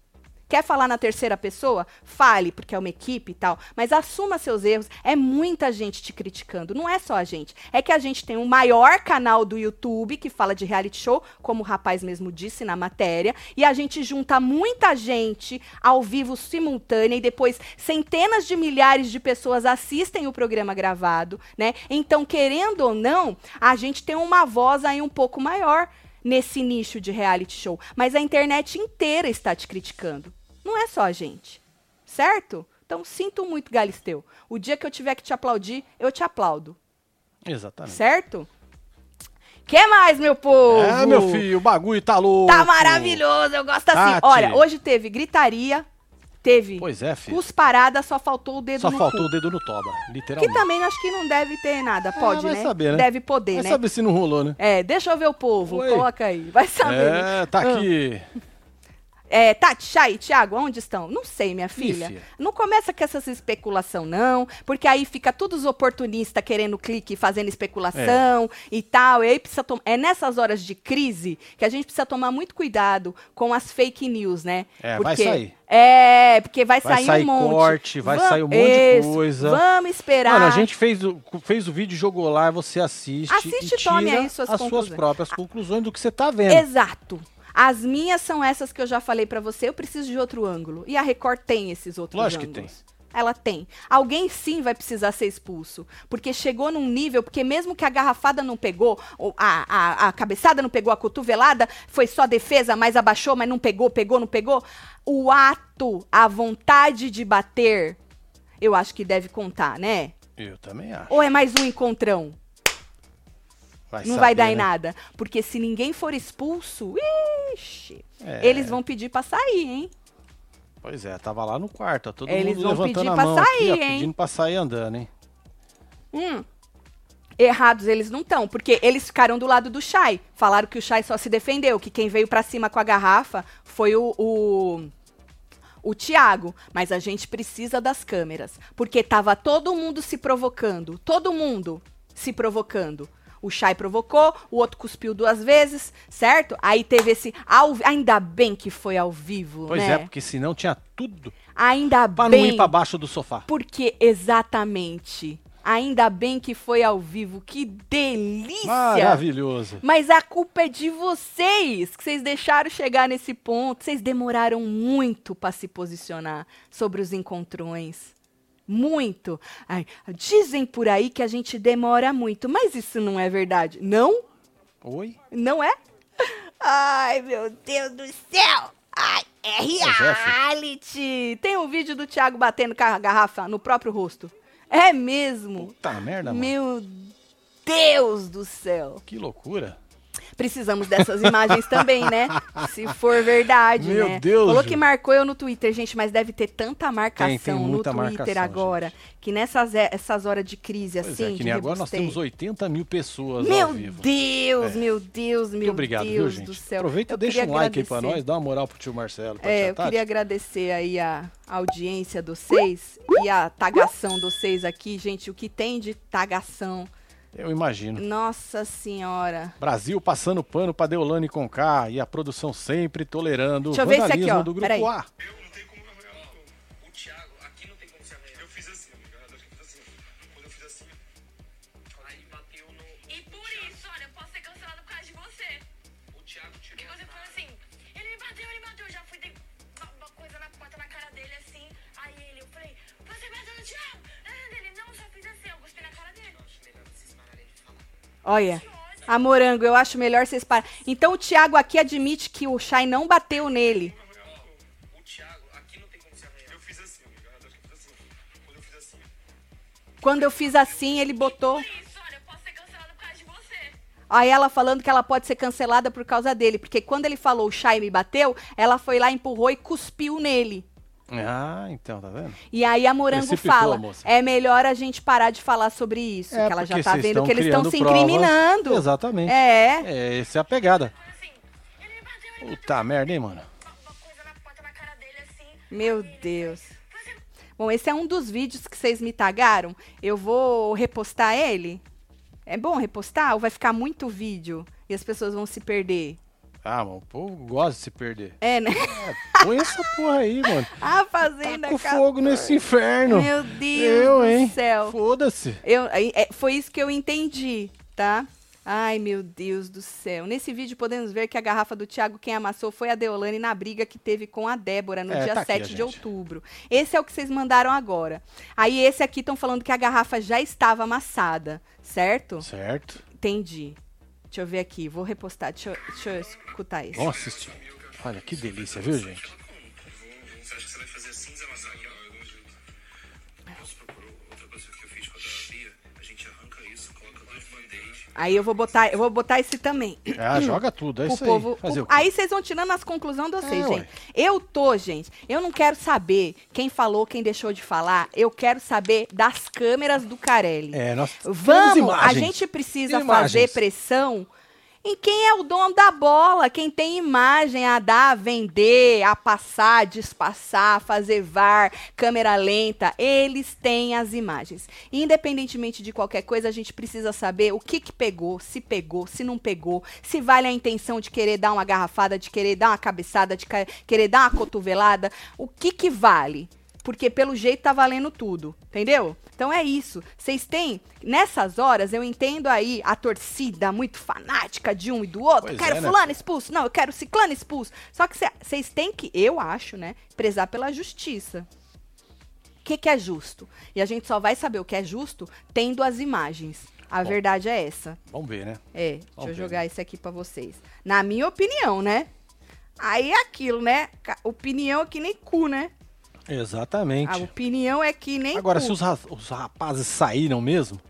Speaker 1: Quer falar na terceira pessoa? Fale, porque é uma equipe e tal. Mas assuma seus erros. É muita gente te criticando. Não é só a gente. É que a gente tem o maior canal do YouTube que fala de reality show, como o rapaz mesmo disse na matéria. E a gente junta muita gente ao vivo simultânea e depois centenas de milhares de pessoas assistem o programa gravado, né? Então, querendo ou não, a gente tem uma voz aí um pouco maior nesse nicho de reality show. Mas a internet inteira está te criticando. Não é só a gente. Certo? Então, sinto muito, Galisteu. O dia que eu tiver que te aplaudir, eu te aplaudo.
Speaker 2: Exatamente.
Speaker 1: Certo? que mais, meu povo?
Speaker 2: É, meu filho, o bagulho tá louco.
Speaker 1: Tá maravilhoso, eu gosto assim.
Speaker 2: Tati.
Speaker 1: Olha, hoje teve gritaria, teve
Speaker 2: Pois é, filho.
Speaker 1: cusparada, só faltou o dedo
Speaker 2: Só
Speaker 1: no
Speaker 2: faltou
Speaker 1: cu.
Speaker 2: o dedo no toba,
Speaker 1: Que
Speaker 2: literalmente.
Speaker 1: também acho que não deve ter nada. Pode,
Speaker 2: vai
Speaker 1: né?
Speaker 2: saber, né?
Speaker 1: Deve poder,
Speaker 2: Vai
Speaker 1: né?
Speaker 2: saber se não rolou, né?
Speaker 1: É, deixa eu ver o povo.
Speaker 2: Oi.
Speaker 1: Coloca aí. Vai saber. né?
Speaker 2: É, tá aqui.
Speaker 1: É, Tati, Chay, Thiago, onde estão? Não sei, minha filha.
Speaker 2: filha.
Speaker 1: Não começa com essas especulação, não, porque aí fica todos os oportunistas querendo clique, fazendo especulação e tal. E aí precisa É nessas horas de crise que a gente precisa tomar muito cuidado com as fake news, né?
Speaker 2: É, vai
Speaker 1: Porque-
Speaker 2: sair.
Speaker 1: É, porque vai,
Speaker 2: Vai
Speaker 1: sair
Speaker 2: sair
Speaker 1: um monte.
Speaker 2: corte, vai
Speaker 1: Vam-
Speaker 2: sair um monte de
Speaker 1: Isso,
Speaker 2: coisa.
Speaker 1: Vamos esperar.
Speaker 2: Mano, a gente fez o, fez o vídeo, jogou lá, você assiste.
Speaker 1: Assiste
Speaker 2: e
Speaker 1: tome
Speaker 2: tira
Speaker 1: aí suas
Speaker 2: as suas próprias conclusões do que você tá vendo.
Speaker 1: Exato. As minhas são essas que eu já falei pra você, eu preciso de outro ângulo. E a Record tem esses outros
Speaker 2: Lógico que
Speaker 1: ângulos. Ela tem. Alguém sim vai precisar ser expulso. Porque chegou num nível, porque mesmo que a garrafada não pegou, ou a, a, a cabeçada não pegou, a cotovelada foi só defesa, mas abaixou, mas não pegou, pegou, não pegou. O ato, a vontade de bater, eu acho que deve contar, né?
Speaker 2: Eu também acho.
Speaker 1: Ou é mais um encontrão?
Speaker 2: Vai
Speaker 1: não
Speaker 2: saber,
Speaker 1: vai dar em
Speaker 2: né?
Speaker 1: nada. Porque se ninguém for expulso, ixi,
Speaker 2: É.
Speaker 1: eles vão pedir pra sair, hein?
Speaker 2: Pois é, tava lá no quarto, ó, todo
Speaker 1: Eles
Speaker 2: mundo levantando a mão aqui,
Speaker 1: sair,
Speaker 2: ó,
Speaker 1: hein?
Speaker 2: pedindo pra sair andando, hein?
Speaker 1: Hum. Errados eles não estão, porque eles ficaram do lado do Shai. Falaram que o Shai só se defendeu, que quem veio pra cima com a garrafa foi o, o, o Thiago. Mas a gente precisa das câmeras, porque tava todo mundo se provocando, todo mundo se provocando. O Shai provocou, o outro cuspiu duas vezes, certo? Aí teve esse. Ao, ainda bem que foi ao vivo,
Speaker 2: Pois
Speaker 1: né?
Speaker 2: é, porque senão tinha tudo
Speaker 1: Ainda
Speaker 2: pra não
Speaker 1: bem.
Speaker 2: ir pra baixo do sofá.
Speaker 1: Porque exatamente. Ainda bem que foi ao vivo. Que delícia!
Speaker 2: Maravilhoso.
Speaker 1: Mas a culpa é de vocês, que vocês deixaram chegar nesse ponto. Vocês demoraram muito para se posicionar sobre os encontrões. Muito. Ai, dizem por aí que a gente demora muito, mas isso não é verdade. Não?
Speaker 2: Oi?
Speaker 1: Não é? Ai, meu Deus do céu! Ai, é reality! Tem um vídeo do Thiago batendo com a garrafa no próprio rosto. É mesmo?
Speaker 2: Puta merda, mano.
Speaker 1: Meu Deus do céu!
Speaker 2: Que loucura.
Speaker 1: Precisamos dessas imagens também, né? Se for verdade,
Speaker 2: Meu
Speaker 1: né?
Speaker 2: Deus,
Speaker 1: Falou
Speaker 2: Ju.
Speaker 1: que marcou eu no Twitter, gente, mas deve ter tanta marcação
Speaker 2: Tem, tem
Speaker 1: no Twitter
Speaker 2: marcação,
Speaker 1: agora, que nessas é- essas horas de crise
Speaker 2: Pois
Speaker 1: assim,
Speaker 2: é, que nem agora nós temos 80 mil pessoas
Speaker 1: Meu
Speaker 2: ao vivo.
Speaker 1: Deus,
Speaker 2: É.
Speaker 1: meu Deus, meu
Speaker 2: Muito obrigado,
Speaker 1: Deus
Speaker 2: viu, gente?
Speaker 1: do céu.
Speaker 2: Aproveita e deixa um like aí pra
Speaker 1: agradecer.
Speaker 2: nós, dá uma moral pro tio Marcelo.
Speaker 1: É, eu queria agradecer aí a audiência dos seis e a tagação dos seis aqui, gente. O que tem de tagação?
Speaker 2: Eu imagino.
Speaker 1: Nossa senhora.
Speaker 2: Brasil passando pano pra Deolane com K e a produção sempre tolerando
Speaker 1: Deixa
Speaker 2: o
Speaker 1: aqui,
Speaker 2: vandalismo
Speaker 1: ó.
Speaker 2: do grupo A.
Speaker 3: Olha.
Speaker 1: A morango, eu acho melhor vocês pararem. Então o Thiago aqui admite que o Shai não bateu nele.
Speaker 4: Quando eu fiz assim.
Speaker 1: Quando eu fiz assim, ele botou.
Speaker 3: Por isso, olha, eu posso ser cancelada por causa de você.
Speaker 1: Aí ela falando que ela pode ser cancelada por causa dele. Porque quando ele falou o Shai me bateu, ela foi lá, empurrou e cuspiu nele.
Speaker 2: Ah, então, tá vendo?
Speaker 1: E aí a Morango
Speaker 2: Precipitou,
Speaker 1: fala:
Speaker 2: moça.
Speaker 1: é melhor a gente parar de falar sobre isso.
Speaker 2: É,
Speaker 1: que ela já tá vendo que eles estão se
Speaker 2: provas.
Speaker 1: incriminando.
Speaker 2: Exatamente.
Speaker 1: É.
Speaker 2: É, essa é a pegada. Puta merda, hein, mano?
Speaker 1: Meu Deus. Bom, esse é um dos vídeos que vocês me tagaram. Eu vou repostar ele. É bom repostar ou vai ficar muito vídeo e as pessoas vão se perder?
Speaker 2: Ah, mano, o povo gosta de se perder.
Speaker 1: É, né?
Speaker 2: Põe essa porra aí, mano.
Speaker 1: A Fazenda
Speaker 2: Taca o
Speaker 1: 14.
Speaker 2: fogo nesse inferno.
Speaker 1: Meu Deus
Speaker 2: Eu,
Speaker 1: do
Speaker 2: hein?
Speaker 1: céu.
Speaker 2: Foda-se.
Speaker 1: Eu, é, foi isso que eu entendi, tá? Ai, meu Deus do céu. Nesse vídeo podemos ver que a garrafa do Thiago quem amassou foi a Deolane na briga que teve com a Débora no
Speaker 2: É,
Speaker 1: dia
Speaker 2: tá aqui,
Speaker 1: 7 de
Speaker 2: gente.
Speaker 1: outubro. Esse é o que vocês mandaram agora. Aí esse aqui estão falando que a garrafa já estava amassada, certo?
Speaker 2: Certo.
Speaker 1: Entendi. Deixa eu ver aqui, vou repostar. Deixa eu, deixa eu escutar isso.
Speaker 2: Assistir. Olha que delícia, viu, gente?
Speaker 1: Aí eu vou botar, eu vou botar esse também.
Speaker 2: Ah, joga tudo, é
Speaker 1: pro
Speaker 2: isso
Speaker 1: povo.
Speaker 2: aí.
Speaker 1: Pro-? Aí vocês vão tirando as conclusões de vocês,
Speaker 2: É,
Speaker 1: gente.
Speaker 2: ué.
Speaker 1: Eu tô, gente. Eu não quero saber quem falou, quem deixou de falar. Eu quero saber das câmeras do Carelli.
Speaker 2: É, nós
Speaker 1: Vamos, a gente precisa fazer pressão em quem é o dono da bola, quem tem imagem a dar, a vender, a passar, despassar, fazer VAR, câmera lenta, eles têm as imagens. Independentemente de qualquer coisa, a gente precisa saber o que que pegou, se pegou, se não pegou, se vale a intenção de querer dar uma garrafada, de querer dar uma cabeçada, de querer dar uma cotovelada, o que que vale? Porque pelo jeito tá valendo tudo, entendeu? Então é isso. Vocês têm, nessas horas, eu entendo aí a torcida muito fanática de um e do outro.
Speaker 2: Pois
Speaker 1: quero
Speaker 2: é, né,
Speaker 1: fulano expulso, não, eu quero ciclano expulso. Só que vocês têm que, eu acho, né, prezar pela justiça. O que, que é justo? E a gente só vai saber o que é justo tendo as imagens. A
Speaker 2: Bom.
Speaker 1: verdade é essa.
Speaker 2: Vamos ver, né?
Speaker 1: É, deixa
Speaker 2: Vamos
Speaker 1: eu
Speaker 2: ver,
Speaker 1: jogar esse aqui pra vocês. Na minha opinião, né? Aí é aquilo, né? Opinião é que nem cu, né?
Speaker 2: Exatamente.
Speaker 1: A opinião é que nem
Speaker 2: Agora, se os, ra- os rapazes saíram mesmo,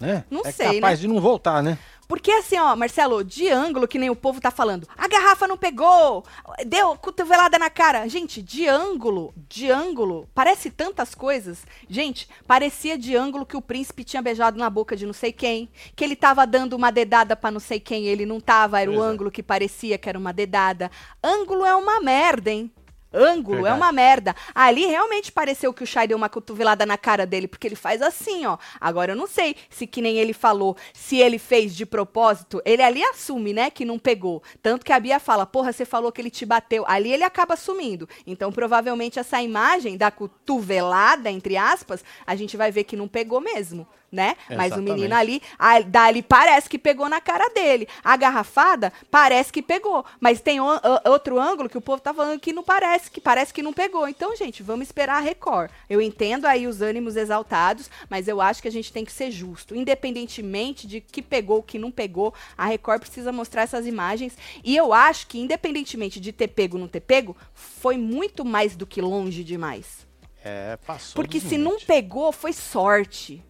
Speaker 2: né?
Speaker 1: Não
Speaker 2: é
Speaker 1: sei,
Speaker 2: capaz
Speaker 1: né?
Speaker 2: de não voltar, né?
Speaker 1: Porque assim, ó, Marcelo, de ângulo, que nem o povo tá falando, a garrafa não pegou, deu cotovelada na cara. Gente, de ângulo, de ângulo, parece tantas coisas. Gente, parecia de ângulo que o príncipe tinha beijado na boca de não sei quem, que ele tava dando uma dedada pra não sei quem, ele não tava, era o
Speaker 2: Pois é.
Speaker 1: ângulo que parecia que era uma dedada. Ângulo é uma merda, hein? Ângulo é
Speaker 2: Verdade.
Speaker 1: uma merda. Ali realmente pareceu que o Shai deu uma cotovelada na cara dele, porque ele faz assim, ó. Agora eu não sei se que nem ele falou, se ele fez de propósito. Ele ali assume, né, que não pegou. Tanto que a Bia fala, porra, você falou que ele te bateu. Ali ele acaba assumindo. Então provavelmente essa imagem da cotovelada, entre aspas, a gente vai ver que não pegou mesmo. Né? Mas o
Speaker 2: Exatamente.
Speaker 1: menino ali, a, dali parece que pegou na cara dele. A garrafada parece que pegou. Mas tem o- o- outro ângulo que o povo tá falando que não parece, que parece que não pegou. Então, gente, vamos esperar a Record. Eu entendo aí os ânimos exaltados, mas eu acho que a gente tem que ser justo. Independentemente de que pegou ou que não pegou, a Record precisa mostrar essas imagens. E eu acho que, independentemente de ter pego ou não ter pego, foi muito mais do que longe demais.
Speaker 2: É, passou.
Speaker 1: Porque se não
Speaker 2: limites.
Speaker 1: pegou, foi sorte.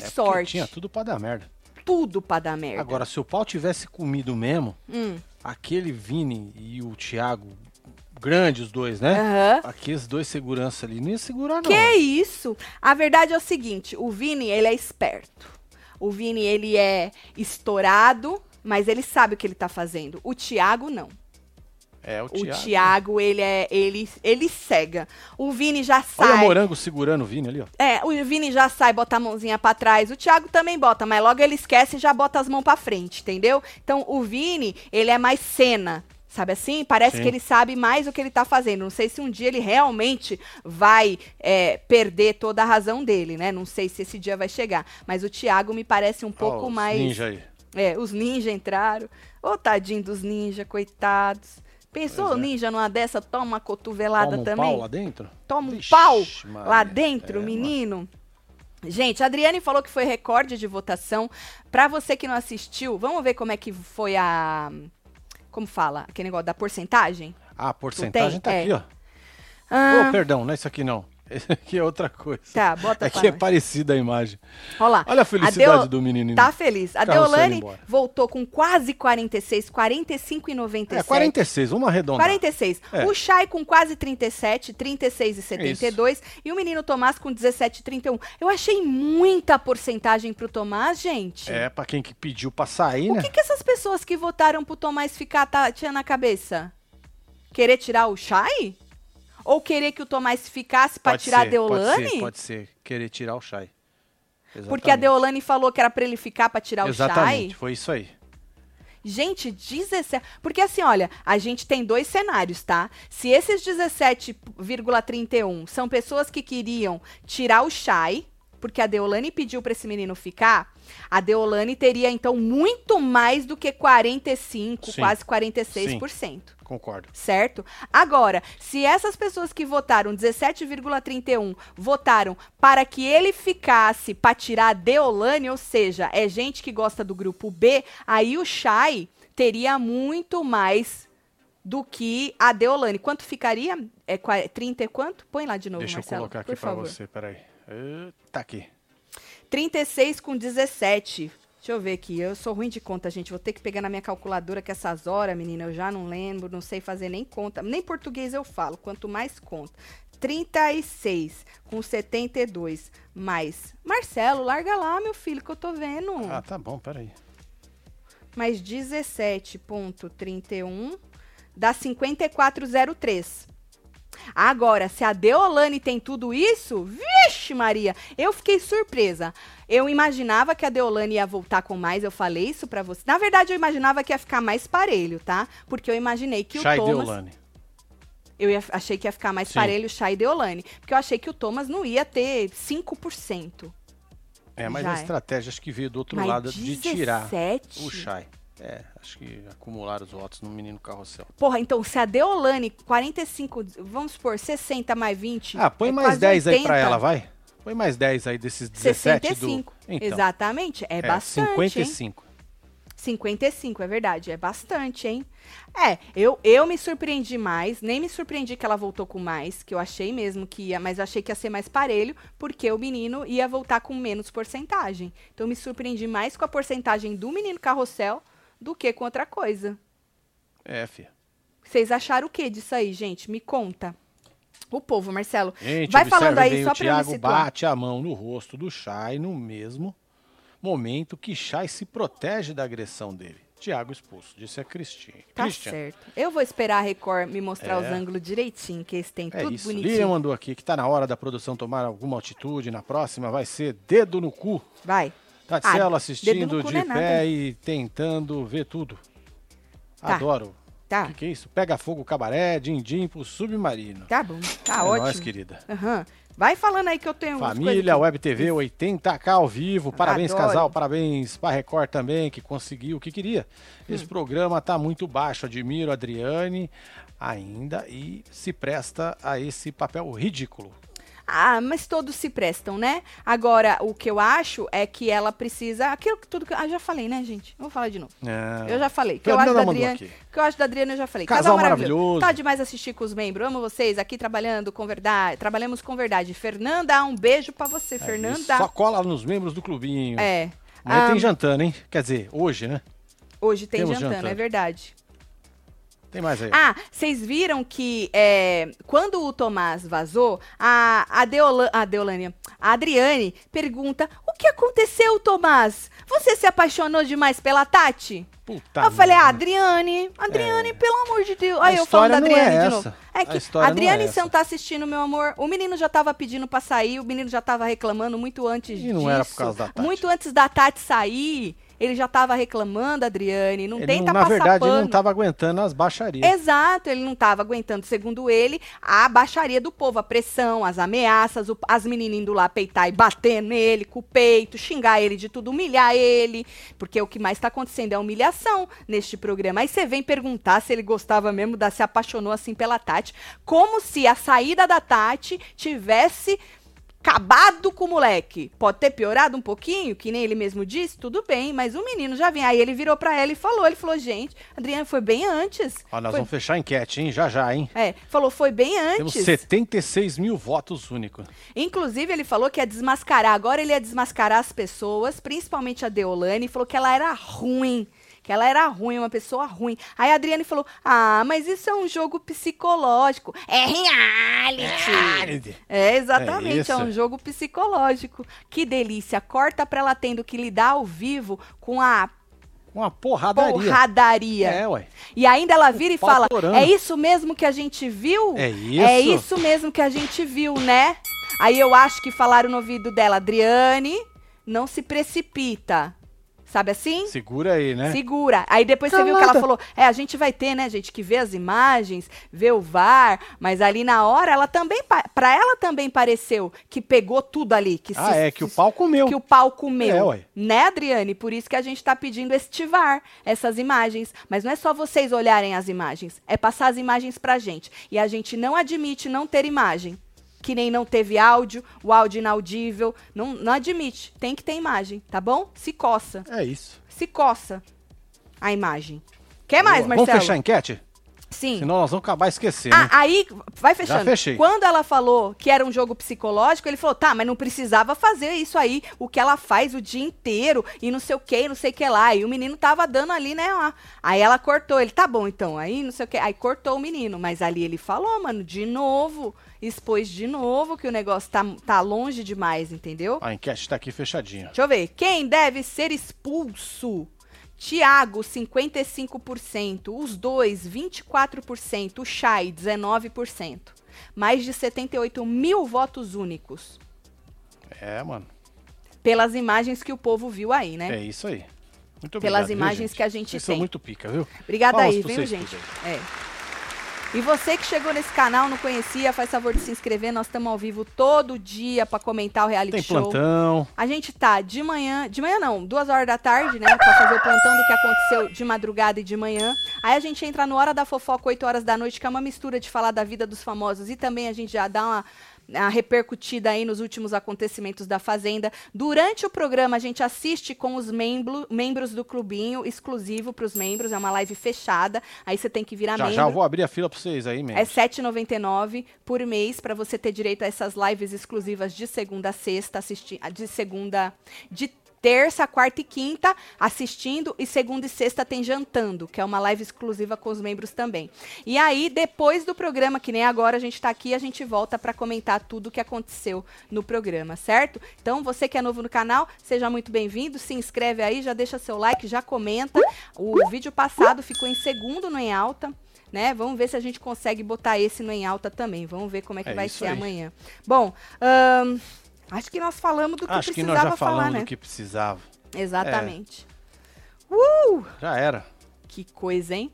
Speaker 1: Foi
Speaker 2: É
Speaker 1: sorte.
Speaker 2: Tinha tudo pra dar merda.
Speaker 1: tudo pra dar merda.
Speaker 2: Agora, se o pau tivesse comido mesmo,
Speaker 1: Hum.
Speaker 2: aquele Vini e o Thiago, grande os dois, né?
Speaker 1: Aham.
Speaker 2: Aqueles dois segurança ali, não ia segurar, não.
Speaker 1: Que isso? A verdade é o seguinte, o Vini, ele é esperto. O Vini, ele é estourado, mas ele sabe o que ele tá fazendo. O Thiago, não.
Speaker 2: É, o
Speaker 1: O
Speaker 2: Thiago.
Speaker 1: Ele é ele ele cega. O Vini já
Speaker 2: Olha
Speaker 1: sai.
Speaker 2: o Morango segurando o Vini ali, ó.
Speaker 1: É, o Vini já sai, bota a mãozinha pra trás. O Thiago também bota, mas logo ele esquece e já bota as mãos pra frente, entendeu? Então, o Vini, ele é mais cena. Sabe assim? Parece
Speaker 2: Sim.
Speaker 1: que ele sabe mais o que ele tá fazendo. Não sei se um dia ele realmente vai é, perder toda a razão dele, né? Não sei se esse dia vai chegar. Mas o Thiago me parece um pouco
Speaker 2: Ó, os
Speaker 1: mais.
Speaker 2: Ninja aí.
Speaker 1: É, os ninja entraram. Ô, tadinho dos ninja, coitados. Pensou
Speaker 2: é.
Speaker 1: ninja numa dessa? Toma uma cotovelada
Speaker 2: Toma um
Speaker 1: também.
Speaker 2: pau lá dentro?
Speaker 1: Toma um
Speaker 2: Vixe,
Speaker 1: pau
Speaker 2: Maria.
Speaker 1: lá dentro,
Speaker 2: É,
Speaker 1: menino. Gente, a Adriane falou que foi recorde de votação. Pra você que não assistiu, vamos ver como é que foi a. Como fala? Aquele negócio da porcentagem?
Speaker 2: Ah, a porcentagem tá
Speaker 1: É.
Speaker 2: aqui, ó.
Speaker 1: Ah,
Speaker 2: Oh, perdão, não é isso aqui não. Esse aqui é outra coisa.
Speaker 1: tá, bota
Speaker 2: que é
Speaker 1: nós.
Speaker 2: parecida a imagem.
Speaker 1: Olha lá.
Speaker 2: Olha a felicidade
Speaker 1: Deo-
Speaker 2: do menino.
Speaker 1: Tá feliz. A
Speaker 2: Carro
Speaker 1: Deolane voltou com quase 46, 45,97.
Speaker 2: É, 46, vamos arredondar.
Speaker 1: 46.
Speaker 2: É.
Speaker 1: O Chay com quase 37, 36,72. E o menino Tomás com 17,31. Eu achei muita porcentagem pro Tomás, gente.
Speaker 2: É, pra quem que pediu pra sair,
Speaker 1: O
Speaker 2: né?
Speaker 1: que, que essas pessoas que votaram pro Tomás ficar tá, tinha na cabeça? Querer tirar o Chay? Ou querer que o Tomás ficasse
Speaker 2: Pode
Speaker 1: tirar a
Speaker 2: ser,
Speaker 1: Deolane?
Speaker 2: Pode ser, pode ser. Querer tirar o Chay.
Speaker 1: Porque a Deolane falou que era pra ele ficar pra tirar o
Speaker 2: Exatamente,
Speaker 1: Chay.
Speaker 2: foi isso aí.
Speaker 1: Gente, 17. Porque assim, olha, a gente tem dois cenários, tá? Se esses 17,31 são pessoas que queriam tirar o Shai, porque a Deolane pediu para esse menino ficar, a Deolane teria então muito mais do que 45,
Speaker 2: Sim.
Speaker 1: quase 46%.
Speaker 2: Concordo.
Speaker 1: Certo? Agora, se essas pessoas que votaram 17,31 votaram para que ele ficasse para tirar a Deolane, ou seja, é gente que gosta do grupo B, aí o Chay teria muito mais do que a Deolane. Quanto ficaria? É qua- 30 e quanto? Põe lá de novo,
Speaker 2: Deixa eu
Speaker 1: Marcelo,
Speaker 2: colocar aqui
Speaker 1: favor.
Speaker 2: você, peraí. Eh, Tá aqui.
Speaker 1: 36 com 17. Deixa eu ver aqui. Eu sou ruim de conta, gente. Vou ter que pegar na minha calculadora que essas horas, menina, eu já não lembro, não sei fazer nem conta. Nem português eu falo, quanto mais conta. 36 com 72 mais. Marcelo, larga lá, meu filho, que eu tô vendo.
Speaker 2: Ah, tá bom, peraí.
Speaker 1: Mais 17,31 dá 54,03. Agora, se a Deolane tem tudo isso, vixe Maria, eu fiquei surpresa. Eu imaginava que a Deolane ia voltar com mais, eu falei isso pra você. Na verdade, eu imaginava que ia ficar mais parelho, tá? Porque eu imaginei que
Speaker 2: Chay
Speaker 1: o Thomas...
Speaker 2: Deolane.
Speaker 1: Eu ia- achei que ia ficar mais
Speaker 2: Sim.
Speaker 1: parelho o Chay e Deolane. Porque eu achei que o Thomas não ia ter 5%.
Speaker 2: É, mas
Speaker 1: Já
Speaker 2: a
Speaker 1: é.
Speaker 2: estratégia acho que veio do outro
Speaker 1: Mas
Speaker 2: lado de tirar
Speaker 1: 17?
Speaker 2: o Chay. É, acho que acumularam os votos no menino carrossel.
Speaker 1: Porra, então se a Deolane, 45, vamos supor, 60 mais 20.
Speaker 2: Ah, põe
Speaker 1: é
Speaker 2: mais
Speaker 1: quase
Speaker 2: 10 aí pra
Speaker 1: 80.
Speaker 2: ela, vai. Põe mais 10 aí desses 17
Speaker 1: 65.
Speaker 2: do... Então,
Speaker 1: Exatamente. É,
Speaker 2: é,
Speaker 1: bastante. hein?
Speaker 2: 55.
Speaker 1: 55, é verdade. É bastante, hein? É, eu, eu me surpreendi mais. Nem me surpreendi que ela voltou com mais, que eu achei mesmo que ia, mas eu achei que ia ser mais parelho, porque o menino ia voltar com menos porcentagem. Então eu me surpreendi mais com a porcentagem do menino carrossel do que com outra coisa.
Speaker 2: É, filha.
Speaker 1: Vocês acharam o que disso aí, gente? Me conta. O povo, Marcelo.
Speaker 2: Gente,
Speaker 1: vai falando aí
Speaker 2: bem,
Speaker 1: só eu me situar.
Speaker 2: bate a mão no rosto do Chay no mesmo momento que Chay se protege da agressão dele. Thiago expulso, disse a Cristina.
Speaker 1: Tá
Speaker 2: Christian.
Speaker 1: certo. Eu vou esperar a Record me mostrar os
Speaker 2: É.
Speaker 1: ângulos direitinho, que eles têm
Speaker 2: É
Speaker 1: tudo
Speaker 2: isso.
Speaker 1: bonitinho.
Speaker 2: Lilian mandou aqui que tá na hora da produção tomar alguma atitude. Na próxima vai ser dedo no cu.
Speaker 1: Vai.
Speaker 2: Tatselo
Speaker 1: Ah,
Speaker 2: assistindo de
Speaker 1: é
Speaker 2: pé
Speaker 1: nada.
Speaker 2: e tentando ver tudo.
Speaker 1: Tá.
Speaker 2: Adoro.
Speaker 1: Tá.
Speaker 2: O que, que é isso? Pega fogo cabaré, din-din pro submarino.
Speaker 1: Tá bom. Tá
Speaker 2: é
Speaker 1: ótimo.
Speaker 2: nóis, querida.
Speaker 1: Aham. Vai falando aí que eu tenho
Speaker 2: Família, Web TV 80k ao vivo. Parabéns,
Speaker 1: Adoro.
Speaker 2: casal. Parabéns pra Record também, que conseguiu o que queria.
Speaker 1: Hum.
Speaker 2: Esse programa tá muito baixo. Admiro a Adriane ainda e se presta a esse papel ridículo.
Speaker 1: Ah, mas todos se prestam, né? Agora, o que eu acho é que ela precisa. Aquilo que tudo que. Ah, já falei, né, gente? Vou falar de novo.
Speaker 2: É.
Speaker 1: Eu já falei. Que eu acho da
Speaker 2: aqui.
Speaker 1: que eu acho da Adriane, eu já falei.
Speaker 2: Casal maravilhoso.
Speaker 1: Tá demais assistir com os membros. Amo vocês aqui trabalhando com verdade. Trabalhamos com verdade. Fernanda, um beijo pra você,
Speaker 2: É isso.
Speaker 1: Fernanda.
Speaker 2: Só cola nos membros do clubinho.
Speaker 1: É.
Speaker 2: Amanhã
Speaker 1: Ah,
Speaker 2: tem jantando, hein? Quer dizer, hoje, né?
Speaker 1: Hoje tem jantando,
Speaker 2: jantando.
Speaker 1: é verdade.
Speaker 2: Tem mais aí.
Speaker 1: Ah, vocês viram que é, quando o Tomás vazou, a, a, Deola, a a Adriane pergunta: O que aconteceu, Tomás? Você se apaixonou demais pela Tati?
Speaker 2: Puta
Speaker 1: eu falei, ah. Adriane, Adriane,
Speaker 2: É.
Speaker 1: pelo amor de Deus.
Speaker 2: A
Speaker 1: Aí eu falo da
Speaker 2: é
Speaker 1: Adriane de
Speaker 2: essa.
Speaker 1: novo. É
Speaker 2: A
Speaker 1: que
Speaker 2: história não
Speaker 1: Adriane,
Speaker 2: é
Speaker 1: você não tá assistindo, meu amor. O menino já tava pedindo pra sair, o menino já tava reclamando muito antes
Speaker 2: E
Speaker 1: disso.
Speaker 2: não era por causa da Tati.
Speaker 1: Muito antes da Tati sair, ele já tava reclamando, Adriane. Não
Speaker 2: Ele
Speaker 1: tenta
Speaker 2: não, na
Speaker 1: passar
Speaker 2: verdade,
Speaker 1: pano.
Speaker 2: ele não tava aguentando as baixarias.
Speaker 1: Exato, ele não estava aguentando, segundo ele, a baixaria do povo, a pressão, as ameaças, o- as meninas indo lá peitar e bater nele com o peito, xingar ele de tudo, humilhar ele, porque o que mais está acontecendo é humilhação neste programa. Aí você vem perguntar se ele gostava mesmo, da, se apaixonou assim pela Tati, como se a saída da Tati tivesse acabado com o moleque. Pode ter piorado um pouquinho, que nem ele mesmo disse, tudo bem, mas o menino já vem. Aí ele virou pra ela e falou, ele falou, gente, Adriana, foi bem antes.
Speaker 2: Ó, nós
Speaker 1: Foi-
Speaker 2: vamos fechar a enquete, hein? Já já, hein?
Speaker 1: É, falou, foi bem
Speaker 2: Temos
Speaker 1: antes.
Speaker 2: 76 mil votos únicos.
Speaker 1: Inclusive, ele falou que ia desmascarar. Agora ele ia desmascarar as pessoas, principalmente a Deolane, e falou que ela era ruim. Que ela era ruim, uma pessoa ruim. Aí a Adriane falou: Ah, mas isso é um jogo psicológico. É reality. É, exatamente,
Speaker 2: É
Speaker 1: é, um jogo psicológico. Que delícia. Corta pra ela tendo que lidar ao vivo com a
Speaker 2: Uma porradaria.
Speaker 1: porradaria.
Speaker 2: É, ué.
Speaker 1: E ainda ela vira e
Speaker 2: pau
Speaker 1: fala:
Speaker 2: torando.
Speaker 1: É isso mesmo que a gente viu?
Speaker 2: É isso?
Speaker 1: É isso mesmo que a gente viu, né? Aí eu acho que falaram no ouvido dela: Adriane, não se precipita. Sabe assim?
Speaker 2: Segura aí, né?
Speaker 1: Segura. Aí depois você viu que ela
Speaker 2: Calada.
Speaker 1: falou: é, a gente vai ter, né, gente, que ver as imagens, ver o VAR, mas ali na hora, ela também, pa- pra ela também pareceu que pegou tudo ali. Que
Speaker 2: Ah,
Speaker 1: se-
Speaker 2: é que o pau comeu.
Speaker 1: que o pau comeu.
Speaker 2: É, ué.
Speaker 1: Né, Adriane? Por isso que a gente tá pedindo este VAR, essas imagens. Mas não é só vocês olharem as imagens, é passar as imagens pra gente. E a gente não admite não ter imagem. Que nem não teve áudio, o áudio inaudível. Não, não admite. Tem que ter imagem, tá bom? Se coça.
Speaker 2: É isso.
Speaker 1: Se coça a imagem. Quer mais,
Speaker 2: Boa.
Speaker 1: Marcelo?
Speaker 2: Vamos fechar a enquete?
Speaker 1: Sim.
Speaker 2: Senão nós vamos acabar esquecendo.
Speaker 1: Ah, aí, vai fechando.
Speaker 2: fechei.
Speaker 1: Quando ela falou que era um jogo psicológico, ele falou, tá, mas não precisava fazer isso aí, o que ela faz o dia inteiro, e não sei o que, não sei o que lá. E o menino tava dando ali, né, lá. Aí ela cortou, ele, tá bom, então, aí não sei o que. Aí cortou o menino, mas ali ele falou, mano, de novo, expôs de novo que o negócio tá, tá longe demais, entendeu?
Speaker 2: A enquete tá aqui fechadinha.
Speaker 1: Deixa eu ver. Quem deve ser expulso? Tiago, 55%. Os dois, 24%. O Chay, 19%. Mais de 78 mil votos únicos.
Speaker 2: É, mano.
Speaker 1: Pelas imagens que o povo viu aí, né?
Speaker 2: É isso aí. Muito obrigado.
Speaker 1: Pelas
Speaker 2: viu,
Speaker 1: imagens
Speaker 2: gente?
Speaker 1: que a gente
Speaker 2: Vocês
Speaker 1: tem.
Speaker 2: são muito pica, viu?
Speaker 1: Obrigada
Speaker 2: Palmas
Speaker 1: aí, viu, gente? É. E você que chegou nesse canal, não conhecia, faz favor de se inscrever. Nós estamos ao vivo todo dia para comentar o reality
Speaker 2: Tem
Speaker 1: show.
Speaker 2: plantão.
Speaker 1: A gente tá de manhã, de manhã não, duas horas da tarde, né? Pra fazer o plantão do que aconteceu de madrugada e de manhã. Aí a gente entra no Hora da Fofoca, 8 horas da noite, que é uma mistura de falar da vida dos famosos e também a gente já dá uma, uma repercutida aí nos últimos acontecimentos da Fazenda. Durante o programa, a gente assiste com os membro, membros do clubinho, exclusivo pros membros, é uma live fechada. Aí você tem que virar
Speaker 2: Já
Speaker 1: membro.
Speaker 2: já vou abrir a fila pra vocês aí, mesmo.
Speaker 1: É R$ 7,99 por mês para você ter direito a essas lives exclusivas de segunda a sexta, assisti de segunda, de terça, quarta e quinta assistindo e segunda e sexta tem jantando, que é uma live exclusiva com os membros também. E aí depois do programa, que nem agora a gente tá aqui, a gente volta para comentar tudo o que aconteceu no programa, certo? Então você que é novo no canal, seja muito bem-vindo, se inscreve aí, já deixa seu like, já comenta. O vídeo passado ficou em segundo no em alta né? Vamos ver se a gente consegue botar esse no em alta também. Vamos ver como é que
Speaker 2: É
Speaker 1: vai ser
Speaker 2: aí.
Speaker 1: amanhã. Bom, acho que nós falamos do que
Speaker 2: Acho que
Speaker 1: precisava
Speaker 2: nós já
Speaker 1: falar,
Speaker 2: falamos
Speaker 1: né?
Speaker 2: do que precisava.
Speaker 1: Exatamente. Uh!
Speaker 2: Já era.
Speaker 1: Que coisa, hein?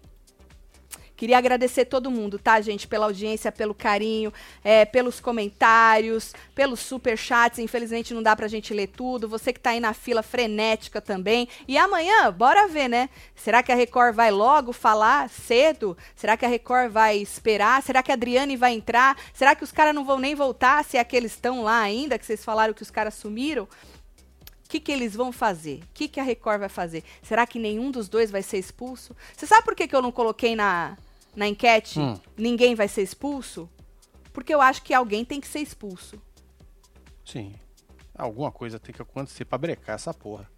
Speaker 1: Queria agradecer todo mundo, tá, gente, pela audiência, pelo carinho, é, pelos comentários, pelos superchats. Infelizmente não dá pra gente ler tudo. Você que tá aí na fila frenética também. E amanhã, bora ver, né? Será que a Record vai logo falar cedo? Será que a Record vai esperar? Será que a Adriane vai entrar? Será que os caras não vão nem voltar se é que eles estão lá ainda, que vocês falaram que os caras sumiram? O que, que eles vão fazer? O que, que a Record vai fazer? Será que nenhum dos dois vai ser expulso? Você sabe por que, que eu não coloquei na, na enquete?
Speaker 2: Hum.
Speaker 1: Ninguém vai ser expulso? Porque eu acho que alguém tem que ser expulso.
Speaker 2: Sim. Alguma coisa tem que acontecer pra brecar essa porra.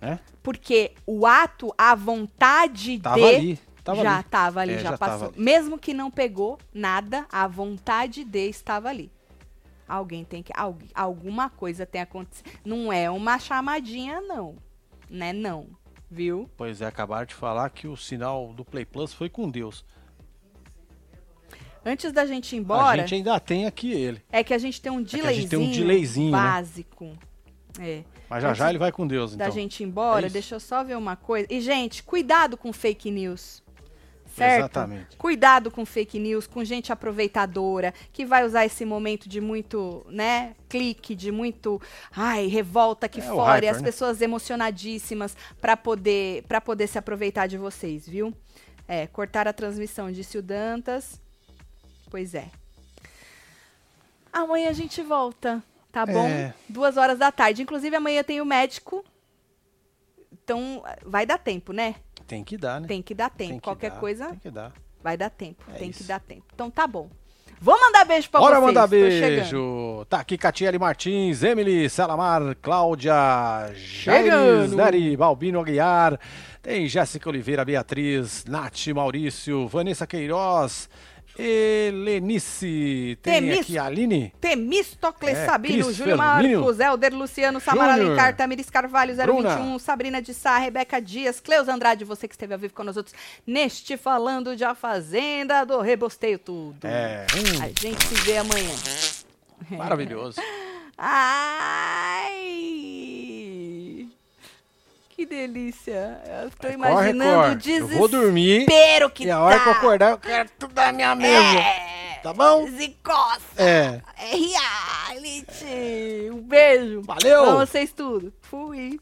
Speaker 2: Né?
Speaker 1: Porque o ato, a vontade
Speaker 2: Tava
Speaker 1: de.
Speaker 2: ali. Tava
Speaker 1: já
Speaker 2: ali.
Speaker 1: estava ali,
Speaker 2: É,
Speaker 1: já,
Speaker 2: já tava
Speaker 1: passou.
Speaker 2: ali.
Speaker 1: Mesmo que não pegou nada, a vontade de estava ali. Alguém tem que. algu- alguma coisa tem acontecido. Não é uma chamadinha, não. Né, não. Viu?
Speaker 2: Pois é, acabaram de falar que o sinal do Play Plus foi com Deus.
Speaker 1: Antes da gente ir embora.
Speaker 2: A gente ainda tem aqui ele.
Speaker 1: É que a gente tem um
Speaker 2: que a
Speaker 1: delayzinho,
Speaker 2: gente tem um delayzinho, né?
Speaker 1: básico. É.
Speaker 2: Mas já
Speaker 1: Antes
Speaker 2: já ele vai com Deus, então.
Speaker 1: Da gente ir embora,
Speaker 2: É
Speaker 1: deixa eu só ver uma coisa. E, gente, cuidado com fake news. Certo?
Speaker 2: Exatamente.
Speaker 1: Cuidado com fake news, com gente aproveitadora, que vai usar esse momento de muito, né, clique, de muito, ai, revolta aqui
Speaker 2: É,
Speaker 1: fora,
Speaker 2: hyper,
Speaker 1: as
Speaker 2: né?
Speaker 1: pessoas emocionadíssimas para poder, para poder se aproveitar de vocês, viu? É, cortar a transmissão, disse o Dantas. Pois é. Amanhã a gente volta, tá bom?
Speaker 2: É.
Speaker 1: Duas horas da tarde. Inclusive, amanhã tem o médico. Então, vai dar tempo, né?
Speaker 2: Tem que dar, né?
Speaker 1: Tem que dar tempo.
Speaker 2: Tem que
Speaker 1: Qualquer
Speaker 2: dar,
Speaker 1: coisa,
Speaker 2: Tem que dar.
Speaker 1: vai dar tempo.
Speaker 2: É
Speaker 1: tem que
Speaker 2: isso.
Speaker 1: dar tempo. Então, tá bom. Vou mandar beijo pra
Speaker 2: Bora
Speaker 1: vocês.
Speaker 2: mandar
Speaker 1: tô chegando.
Speaker 2: beijo. Tá aqui Catiele Martins, Emily Salamar, Cláudia, Jaires. Neri, Balbino Aguiar, tem Jéssica Oliveira, Beatriz, Nath Maurício, Vanessa Queiroz, Helenice, tem
Speaker 1: Temis-
Speaker 2: aqui a Aline,
Speaker 1: Temístocles
Speaker 2: É,
Speaker 1: Sabino,
Speaker 2: Cris
Speaker 1: Júlio
Speaker 2: Fermínio.
Speaker 1: Marcos, Helder Luciano, Samara. Alencar, Tamiris Carvalho, 021,
Speaker 2: Bruna.
Speaker 1: Sabrina de Sá, Rebeca Dias, Cleus Andrade, você que esteve ao vivo com nós outros neste Falando de A Fazenda do Rebosteio Tudo.
Speaker 2: é,
Speaker 1: A gente se vê amanhã.
Speaker 2: hum, maravilhoso.
Speaker 1: Ai! Que delícia. Eu tô
Speaker 2: Corre,
Speaker 1: imaginando
Speaker 2: corre.
Speaker 1: o desespero
Speaker 2: Eu vou dormir
Speaker 1: que
Speaker 2: e a hora
Speaker 1: tá.
Speaker 2: que eu acordar eu quero tudo da minha mesa.
Speaker 1: É.
Speaker 2: Tá bom?
Speaker 1: Zicosa.
Speaker 2: É.
Speaker 1: É reality. Um beijo.
Speaker 2: Valeu.
Speaker 1: Pra vocês tudo. Fui.